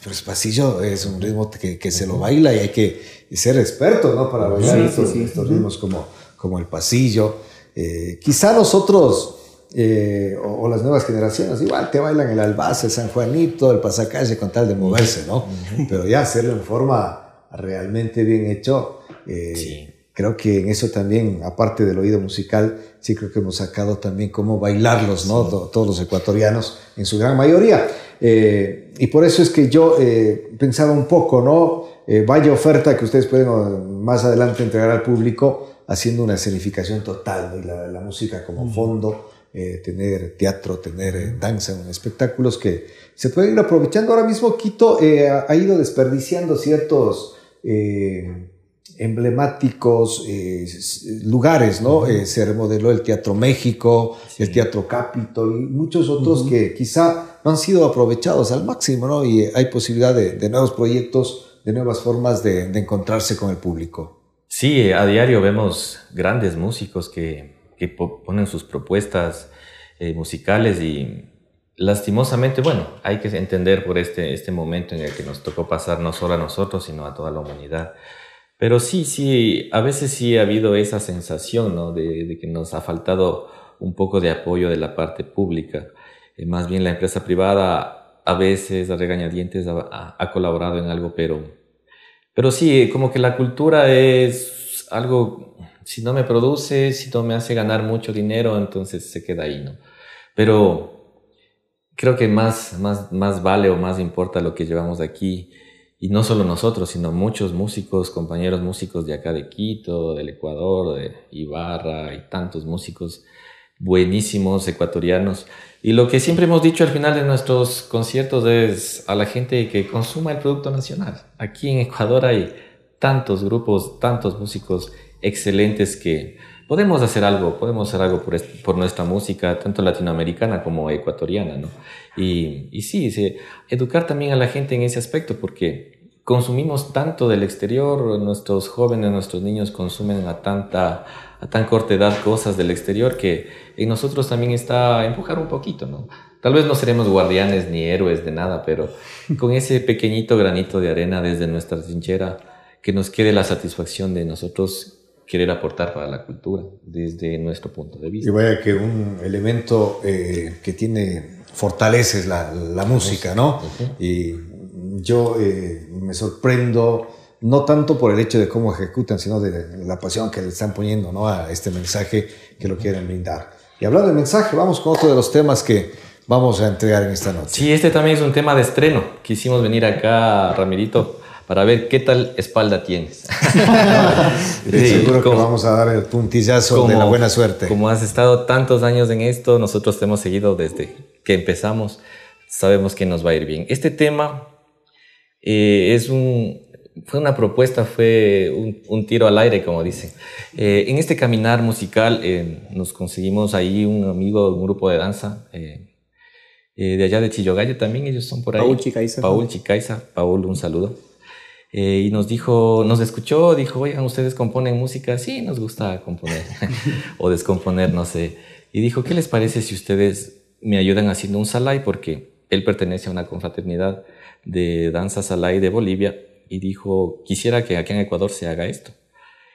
pero es pasillo es un ritmo que, que, se lo baila y hay que ser experto, ¿no? Para bailar estos, ritmos como, como el pasillo. Eh, quizá nosotros eh, o, las nuevas generaciones igual te bailan el albace, el San Juanito, el pasacalle con tal de moverse, ¿no? Pero ya hacerlo en forma realmente bien hecho. Eh, creo que en eso también, aparte del oído musical, sí creo que hemos sacado también cómo bailarlos, ¿no? Todos los ecuatorianos, en su gran mayoría. Eh, y por eso es que yo eh, pensaba un poco, ¿no? Eh, vaya oferta que ustedes pueden más adelante entregar al público haciendo una escenificación total, ¿no? y la, la, música como fondo, tener teatro, tener danza, espectáculos que se pueden ir aprovechando. Ahora mismo Quito ha ido desperdiciando ciertos emblemáticos eh, lugares, ¿no? Eh, se remodeló el Teatro México, el Teatro Capitol y muchos otros que quizá no han sido aprovechados al máximo, ¿no? Y hay posibilidad de, nuevos proyectos, de nuevas formas de, encontrarse con el público. Sí, a diario vemos grandes músicos que, que ponen sus propuestas eh, musicales y lastimosamente, bueno, hay que entender por este, este momento en el que nos tocó pasar no solo a nosotros, sino a toda la humanidad. Pero sí, sí, a veces sí ha habido esa sensación, ¿no? De, que nos ha faltado un poco de apoyo de la parte pública. Eh, más bien la empresa privada a veces, a regañadientes, ha, ha, colaborado en algo, pero, pero sí, como que la cultura es algo, si no me produce, si no me hace ganar mucho dinero, entonces se queda ahí, ¿no? Pero creo que más, más, más vale o más importa lo que llevamos aquí. Y no solo nosotros, sino muchos músicos, compañeros músicos de acá de Quito, del Ecuador, de Ibarra y tantos músicos buenísimos ecuatorianos. Y lo que siempre hemos dicho al final de nuestros conciertos es a la gente que consuma el producto nacional. Aquí en Ecuador hay tantos grupos, tantos músicos excelentes que podemos hacer algo, podemos hacer algo por, por nuestra música, tanto latinoamericana como ecuatoriana, ¿no? Y, y sí, sí, educar también a la gente en ese aspecto, porque consumimos tanto del exterior, nuestros jóvenes, nuestros niños consumen a tanta, a tan corta edad cosas del exterior que en nosotros también está empujar un poquito, ¿no? Tal vez no seremos guardianes ni héroes de nada, pero con ese pequeñito granito de arena desde nuestra trinchera, que nos quede la satisfacción de nosotros querer aportar para la cultura desde nuestro punto de vista. Y vaya que un elemento eh, que tiene, fortalece la, la música, ¿no? Y yo eh, me sorprendo no tanto por el hecho de cómo ejecutan, sino de la pasión que le están poniendo ¿no? a este mensaje que lo quieren brindar. Y hablando de mensaje, vamos con otro de los temas que vamos a entregar en esta noche. Sí, este también es un tema de estreno. Quisimos venir acá, Ramirito, para ver qué tal espalda tienes. seguro que vamos a dar el puntillazo de la buena suerte. Como has estado tantos años en esto, nosotros te hemos seguido desde que empezamos, sabemos que nos va a ir bien. Este tema eh, es un, fue una propuesta, fue un, tiro al aire, como dicen. Eh, en este caminar musical eh, nos conseguimos ahí un amigo, un grupo de danza de allá de Chillogallo también, ellos son por ahí. Paul Chicaiza. Paul Chicaiza, Paul, un saludo. Eh, y nos dijo, nos escuchó, dijo, oigan, ¿ustedes componen música? Sí, nos gusta componer o descomponer, no sé. Y dijo, ¿qué les parece si ustedes me ayudan haciendo un salai? Porque él pertenece a una confraternidad de danza salai de Bolivia y dijo, quisiera que aquí en Ecuador se haga esto.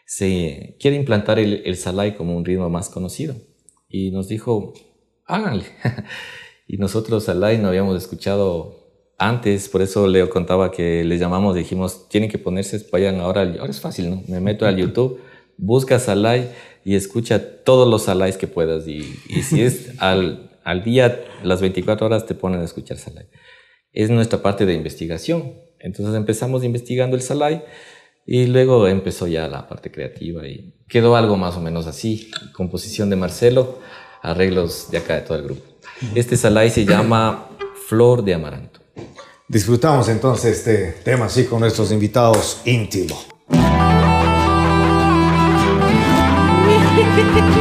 Se quiere implantar el, el salai como un ritmo más conocido. Y nos dijo, háganle. y nosotros salai no habíamos escuchado antes, por eso Leo contaba que le llamamos, dijimos, tienen que ponerse, vayan ahora, ahora es fácil, ¿no? Me meto al YouTube, busca Salai y escucha todos los Salais que puedas. Y, si es al, al, día, las 24 horas te ponen a escuchar Salai. Es nuestra parte de investigación. Entonces empezamos investigando el Salai y luego empezó ya la parte creativa y quedó algo más o menos así. Composición de Marcelo, arreglos de acá de todo el grupo. Este Salai se llama Flor de Amaranto. Disfrutamos entonces este tema así con nuestros invitados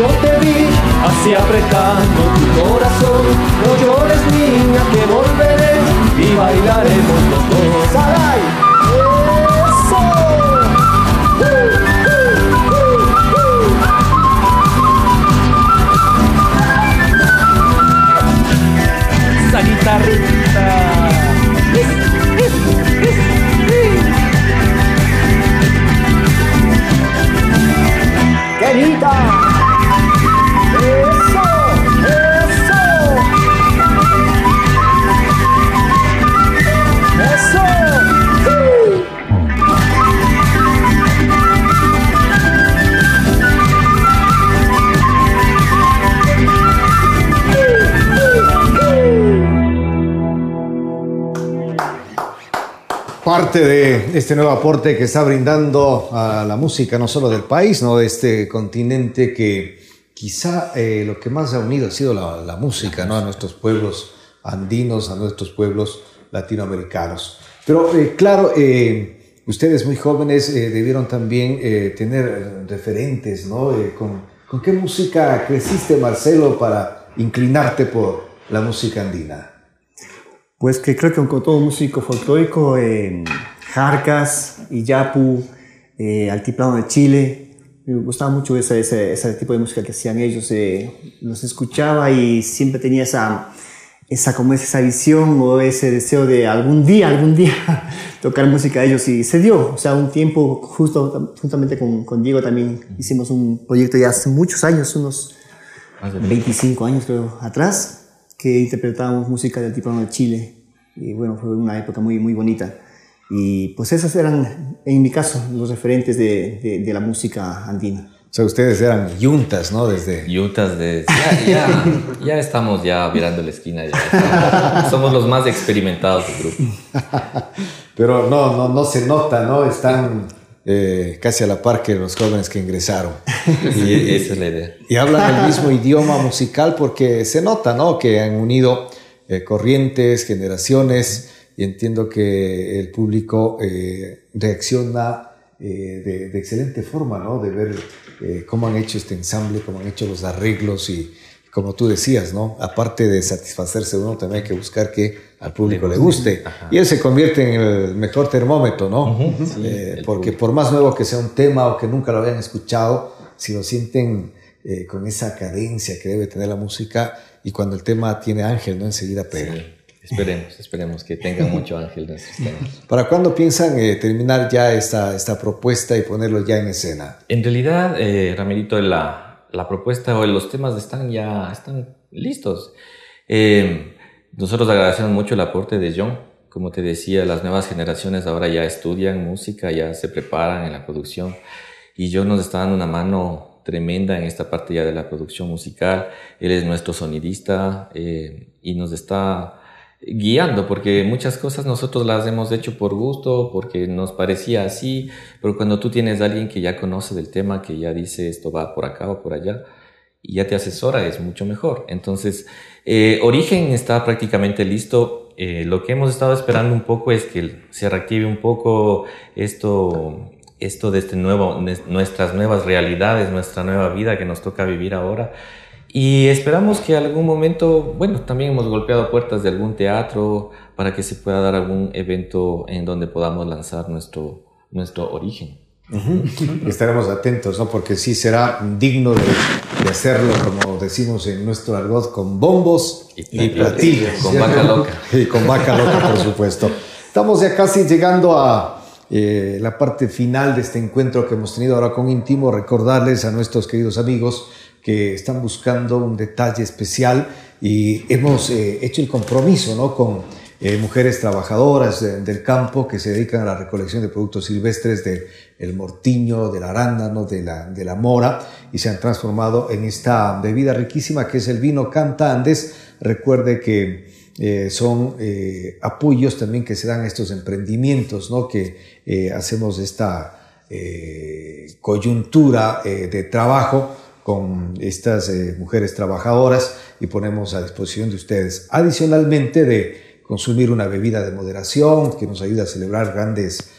cuando te vi, así apretando tu corazón, no llores niña que volveré y bailaremos los dos. ¡Saray! ¡Eso! ¡Uh. Parte de este nuevo aporte que está brindando a la música, no solo del país, no de este continente que quizá eh, lo que más ha unido ha sido la, la música, ¿no? A nuestros pueblos andinos, a nuestros pueblos latinoamericanos. Pero eh, claro, eh, ustedes muy jóvenes eh, debieron también eh, tener referentes, ¿no? Eh, con, ¿Con qué música creciste, Marcelo, para inclinarte por la música andina? Pues que creo que con todo músico folclórico, eh, Jarcas, Iyapu, eh, Altiplano de Chile, me gustaba mucho ese, ese, ese tipo de música que hacían ellos. eh, los escuchaba y siempre tenía esa, esa, como es, esa visión o ese deseo de algún día, algún día tocar música de ellos y se dio. O sea, un tiempo, justo juntamente con, con Diego también hicimos un proyecto ya hace muchos años, unos Más de 25 años creo atrás, que interpretábamos música del Altiplano de Chile. Y bueno, fue una época muy, muy bonita. Y pues esas eran, en mi caso, los referentes de, de, de la música andina. O sea, ustedes eran yuntas, ¿no? Desde... Yutas de... Ya, ya, ya estamos ya virando la esquina. ya. Somos los más experimentados del grupo. Pero no, no, no se nota, ¿no? Están eh, casi a la par que los jóvenes que ingresaron. Y esa es la idea. Y hablan el mismo idioma musical porque se nota, ¿no? Que han unido eh, corrientes, generaciones, y entiendo que el público eh, reacciona eh, de, de excelente forma, ¿no? De ver eh, cómo han hecho este ensamble, cómo han hecho los arreglos y como tú decías, ¿no? Aparte de satisfacerse uno, también hay que buscar que al público le guste. Y él se convierte en el mejor termómetro, ¿no? Eh, porque por más nuevo que sea un tema o que nunca lo hayan escuchado, si lo sienten eh, con esa cadencia que debe tener la música y cuando el tema tiene ángel, ¿no? Enseguida pega. Sí, esperemos, esperemos que tengan mucho ángel nuestros temas. ¿Para cuándo piensan eh, terminar ya esta, esta propuesta y ponerlo ya en escena? En realidad, Ramirito, la, la propuesta o los temas están ya están listos. Eh, nosotros agradecemos mucho el aporte de John. Como te decía, las nuevas generaciones ahora ya estudian música, ya se preparan en la producción. Y John nos está dando una mano tremenda en esta parte ya de la producción musical. Él es nuestro sonidista eh, y nos está guiando, porque muchas cosas nosotros las hemos hecho por gusto, porque nos parecía así, pero cuando tú tienes a alguien que ya conoce del tema, que ya dice esto va por acá o por allá, y ya te asesora, es mucho mejor. Entonces, eh, Origen está prácticamente listo. Eh, lo que hemos estado esperando un poco es que se reactive un poco esto, esto de este nuevo, nuestras nuevas realidades, nuestra nueva vida que nos toca vivir ahora. Y esperamos que algún momento, bueno, también hemos golpeado puertas de algún teatro para que se pueda dar algún evento en donde podamos lanzar nuestro, nuestro origen. Estaremos atentos, ¿no? Porque sí será digno de, de hacerlo, como decimos en nuestro argot, con bombos y, platillos. Con vaca loca. Y con vaca loca, por supuesto. Estamos ya casi llegando a eh, la parte final de este encuentro que hemos tenido ahora con Íntimo. Recordarles a nuestros queridos amigos que están buscando un detalle especial y hemos eh, hecho el compromiso, ¿no? Con eh, mujeres trabajadoras de- del campo que se dedican a la recolección de productos silvestres del el mortiño, del arándano, de la, de la mora y se han transformado en esta bebida riquísima que es el vino Canta Andes. Recuerde que eh, son eh, apoyos también que se dan a estos emprendimientos, ¿no? que eh, hacemos esta coyuntura de trabajo con estas mujeres trabajadoras y ponemos a disposición de ustedes. Adicionalmente de consumir una bebida de moderación que nos ayuda a celebrar grandes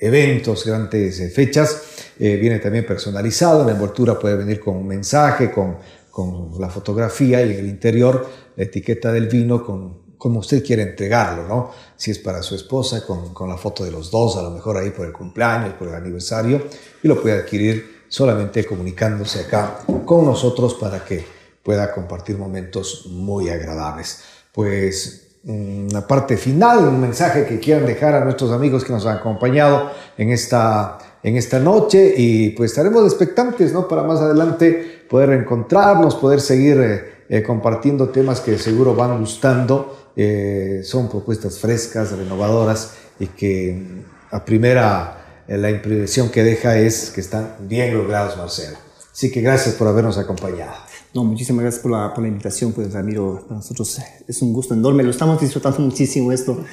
eventos, grandes fechas, viene también personalizado, la envoltura puede venir con un mensaje, con con la fotografía y en el interior la etiqueta del vino con como usted quiere entregarlo, ¿no? Si es para su esposa, con, con, la foto de los dos, a lo mejor ahí por el cumpleaños, por el aniversario, y lo puede adquirir solamente comunicándose acá con nosotros para que pueda compartir momentos muy agradables. Pues una parte final, un mensaje que quieran dejar a nuestros amigos que nos han acompañado en esta, en esta noche y pues estaremos expectantes, ¿no? Para más adelante poder encontrarnos, poder seguir eh, eh, compartiendo temas que seguro van gustando. Eh, son propuestas frescas, renovadoras y que mm, a primera la impresión que deja es que están bien logrados, Marcelo. Así que gracias por habernos acompañado. No, muchísimas gracias por la, por la invitación, pues Ramiro, para nosotros es un gusto enorme, lo estamos disfrutando muchísimo esto.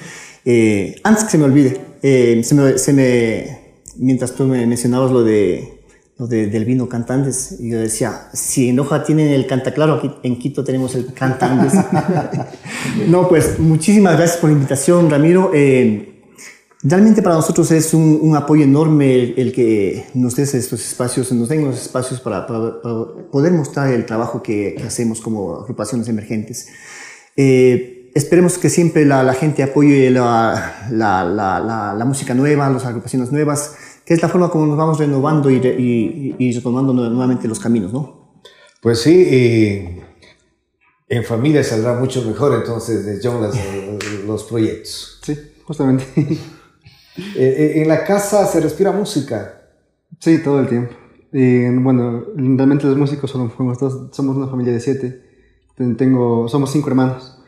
antes que se me olvide, se me, se me, mientras tú me mencionabas lo de del vino Cantandes. Y yo decía, si en Hoja tienen el Cantaclaro, aquí en Quito tenemos el Cantandes. no, pues muchísimas gracias por la invitación, Ramiro. Eh, realmente para nosotros es un, apoyo enorme el, que nos des estos espacios, nos den los espacios para, poder mostrar el trabajo que, hacemos como agrupaciones emergentes. Eh, esperemos que siempre la, gente apoye la, la, música nueva, las agrupaciones nuevas que es la forma como nos vamos renovando y, y, y retomando nuevamente los caminos, ¿no? Pues sí, y en familia saldrá mucho mejor entonces de John los proyectos. Sí, justamente. Eh, eh, ¿En la casa se respira música? Sí, todo el tiempo. Y, bueno, realmente los músicos somos, somos una familia de siete. Tengo, somos cinco hermanos.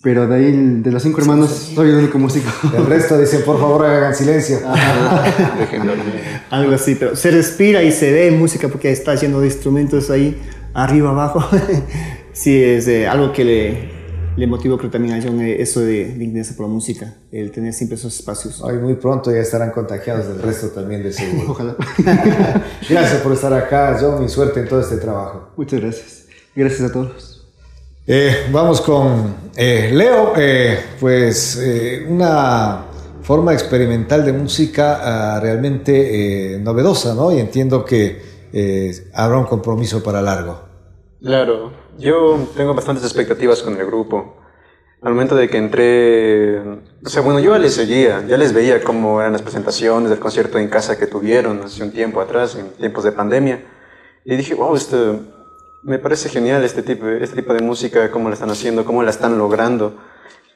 Pero de ahí, de los cinco hermanos, soy el único músico. El resto dicen, por favor, hagan silencio. Algo así, pero se respira y se ve música porque está lleno de instrumentos ahí, arriba, abajo. sí, es eh, algo que le, le motivó, creo también a John, eh, eso de, de por la música, el tener siempre esos espacios. Ay, muy pronto ya estarán contagiados del resto también de seguro. Ojalá. gracias por estar acá, John, y suerte en todo este trabajo. Muchas gracias. Gracias a todos. Eh, vamos con eh, Leo, eh, pues una forma experimental de música ah, realmente novedosa, ¿no? Y entiendo que habrá un compromiso para largo. Claro, yo tengo bastantes expectativas con el grupo. Al momento de que entré, o sea, bueno, yo ya les seguía, ya les veía cómo eran las presentaciones del concierto en casa que tuvieron hace un tiempo atrás, en tiempos de pandemia. Y dije, wow, esto me parece genial este tipo, este tipo de música, cómo la están haciendo, cómo la están logrando.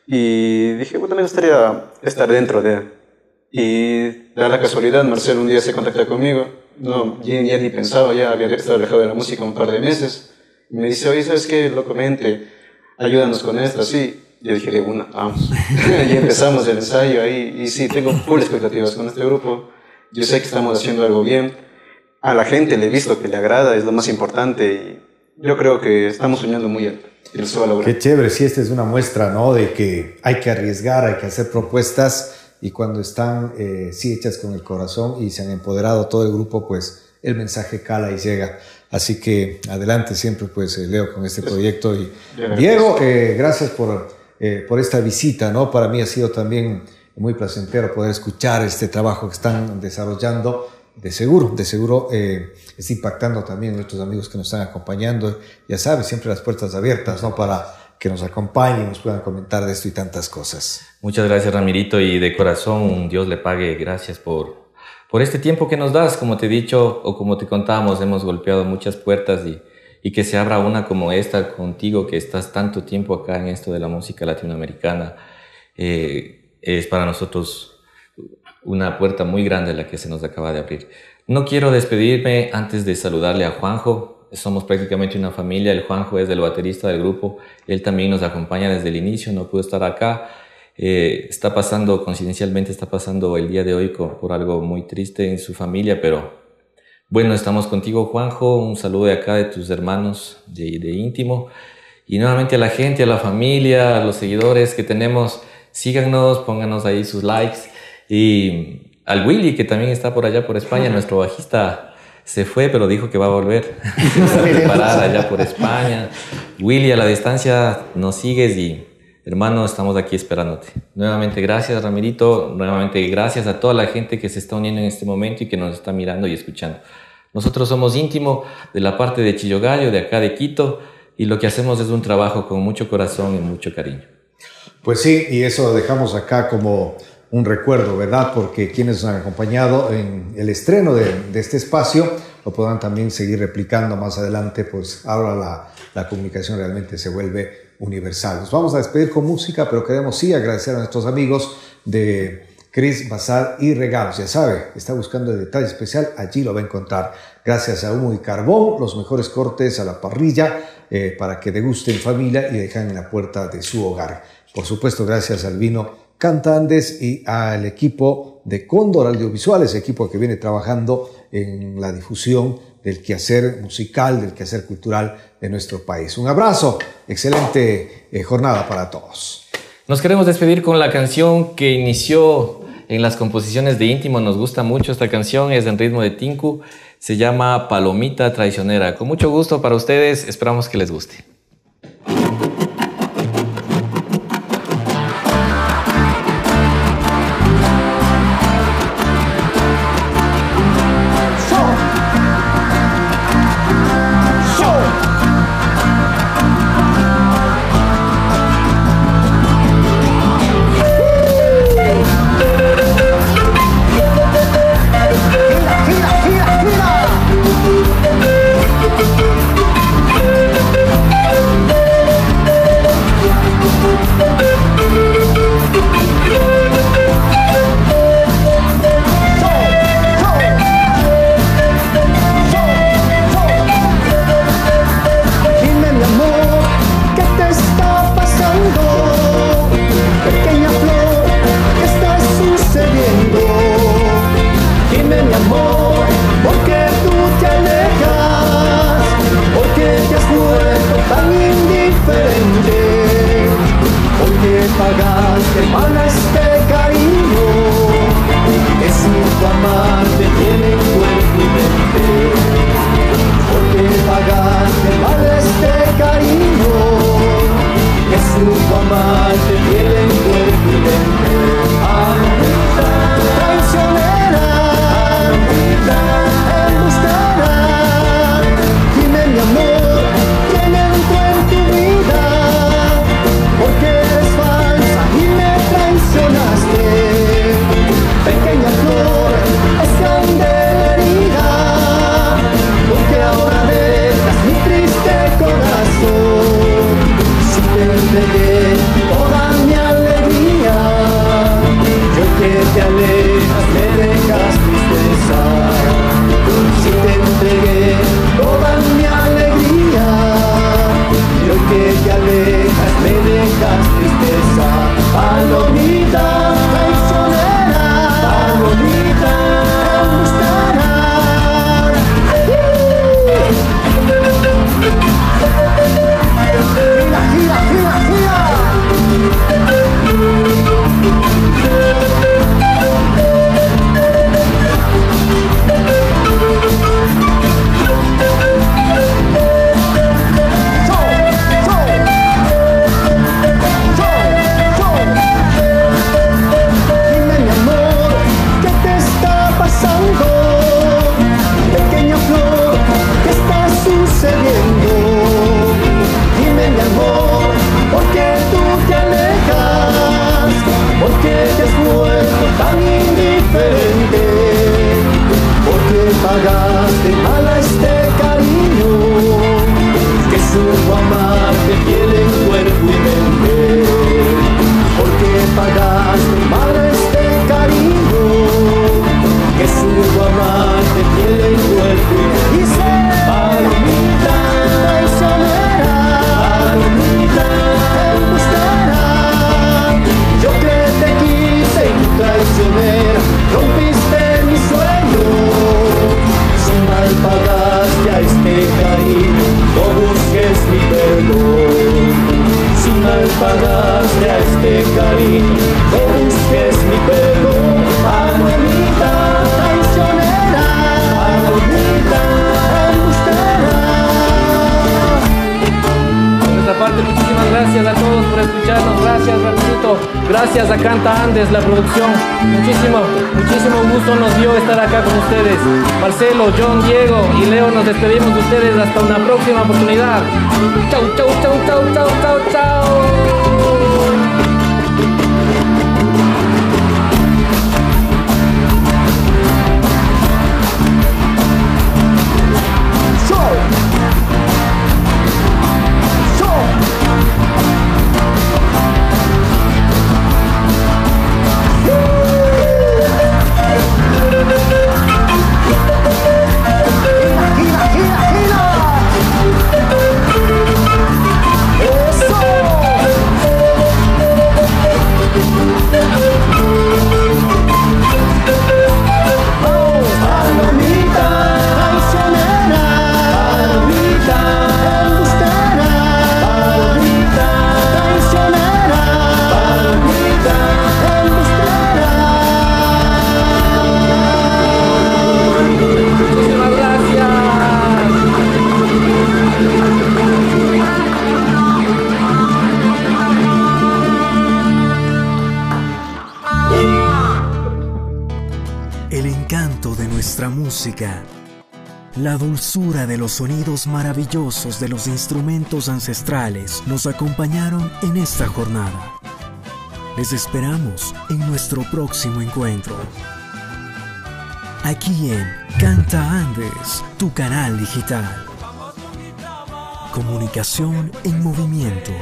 Y dije, bueno, me gustaría estar dentro de... Y da la casualidad, Marcelo un día se contacta conmigo. No, ya, ni pensaba, ya había estado alejado de la música un par de meses. Y me dice, oye, ¿sabes qué? Lo comente, ayúdanos con esto, sí. Yo dije, de una, vamos. y empezamos el ensayo ahí. Y sí, tengo full expectativas con este grupo. Yo sé que estamos haciendo algo bien. A la gente le he visto que le agrada, es lo más importante. Y yo creo que estamos soñando muy alto. Qué chévere, sí, esta es una muestra, ¿no? De que hay que arriesgar, hay que hacer propuestas y cuando están, eh, sí, hechas con el corazón y se han empoderado todo el grupo, pues el mensaje cala y llega. Así que adelante siempre, pues, eh, Leo, con este proyecto. Y Diego, eh, gracias por, eh, por esta visita, ¿no? Para mí ha sido también muy placentero poder escuchar este trabajo que están desarrollando de seguro, de seguro eh, está impactando también a nuestros amigos que nos están acompañando. Ya sabes, siempre las puertas abiertas, ¿no? Para que nos acompañen, nos puedan comentar de esto y tantas cosas. Muchas gracias, Ramirito, y de corazón, Dios le pague gracias por, por este tiempo que nos das. Como te he dicho, o como te contábamos, hemos golpeado muchas puertas y, y que se abra una como esta contigo, que estás tanto tiempo acá en esto de la música latinoamericana, eh, es para nosotros una puerta muy grande la que se nos acaba de abrir. No quiero despedirme antes de saludarle a Juanjo. Somos prácticamente una familia. El Juanjo es el baterista del grupo. Él también nos acompaña desde el inicio. No pudo estar acá. Eh, está pasando, coincidencialmente está pasando el día de hoy por algo muy triste en su familia, pero bueno, estamos contigo Juanjo. Un saludo de acá de tus hermanos de, de íntimo. Y nuevamente a la gente, a la familia, a los seguidores que tenemos, síganos, pónganos ahí sus likes. Y al Willy, que también está por allá por España, nuestro bajista se fue, pero dijo que va a volver. se va a preparar allá por España. Willy, a la distancia nos sigues y hermano, estamos aquí esperándote. Nuevamente gracias, Ramirito. Nuevamente gracias a toda la gente que se está uniendo en este momento y que nos está mirando y escuchando. Nosotros somos íntimo de la parte de Chillogallo, de acá de Quito, y lo que hacemos es un trabajo con mucho corazón y mucho cariño. Pues sí, y eso lo dejamos acá como un recuerdo, ¿verdad? Porque quienes nos han acompañado en el estreno de, este espacio lo podrán también seguir replicando más adelante, pues ahora la comunicación realmente se vuelve universal. Nos vamos a despedir con música, pero queremos sí agradecer a nuestros amigos de Chris Bazar y Regalos. Ya sabe, está buscando el detalle especial, allí lo va a encontrar. Gracias a Humo y Carbón, los mejores cortes a la parrilla eh, para que degusten familia y dejan en la puerta de su hogar. Por supuesto, gracias al vino Cantandes y al equipo de Cóndor Audiovisuales, equipo que viene trabajando en la difusión del quehacer musical, del quehacer cultural de nuestro país. Un abrazo, excelente eh, jornada para todos. Nos queremos despedir con la canción que inició en las composiciones de íntimo. Nos gusta mucho esta canción, es en ritmo de Tinku. Se llama Palomita Traicionera. Con mucho gusto para ustedes, esperamos que les guste. Gracias a Canta Andes, la producción. Muchísimo, muchísimo gusto nos dio estar acá con ustedes. Marcelo, John, Diego y Leo, nos despedimos de ustedes hasta una próxima oportunidad. Chau, chau, chau, chau, chau, chau, chau. La dulzura de los sonidos maravillosos de los instrumentos ancestrales nos acompañaron en esta jornada. Les esperamos en nuestro próximo encuentro. Aquí en Canta Andes, tu canal digital. Comunicación en movimiento.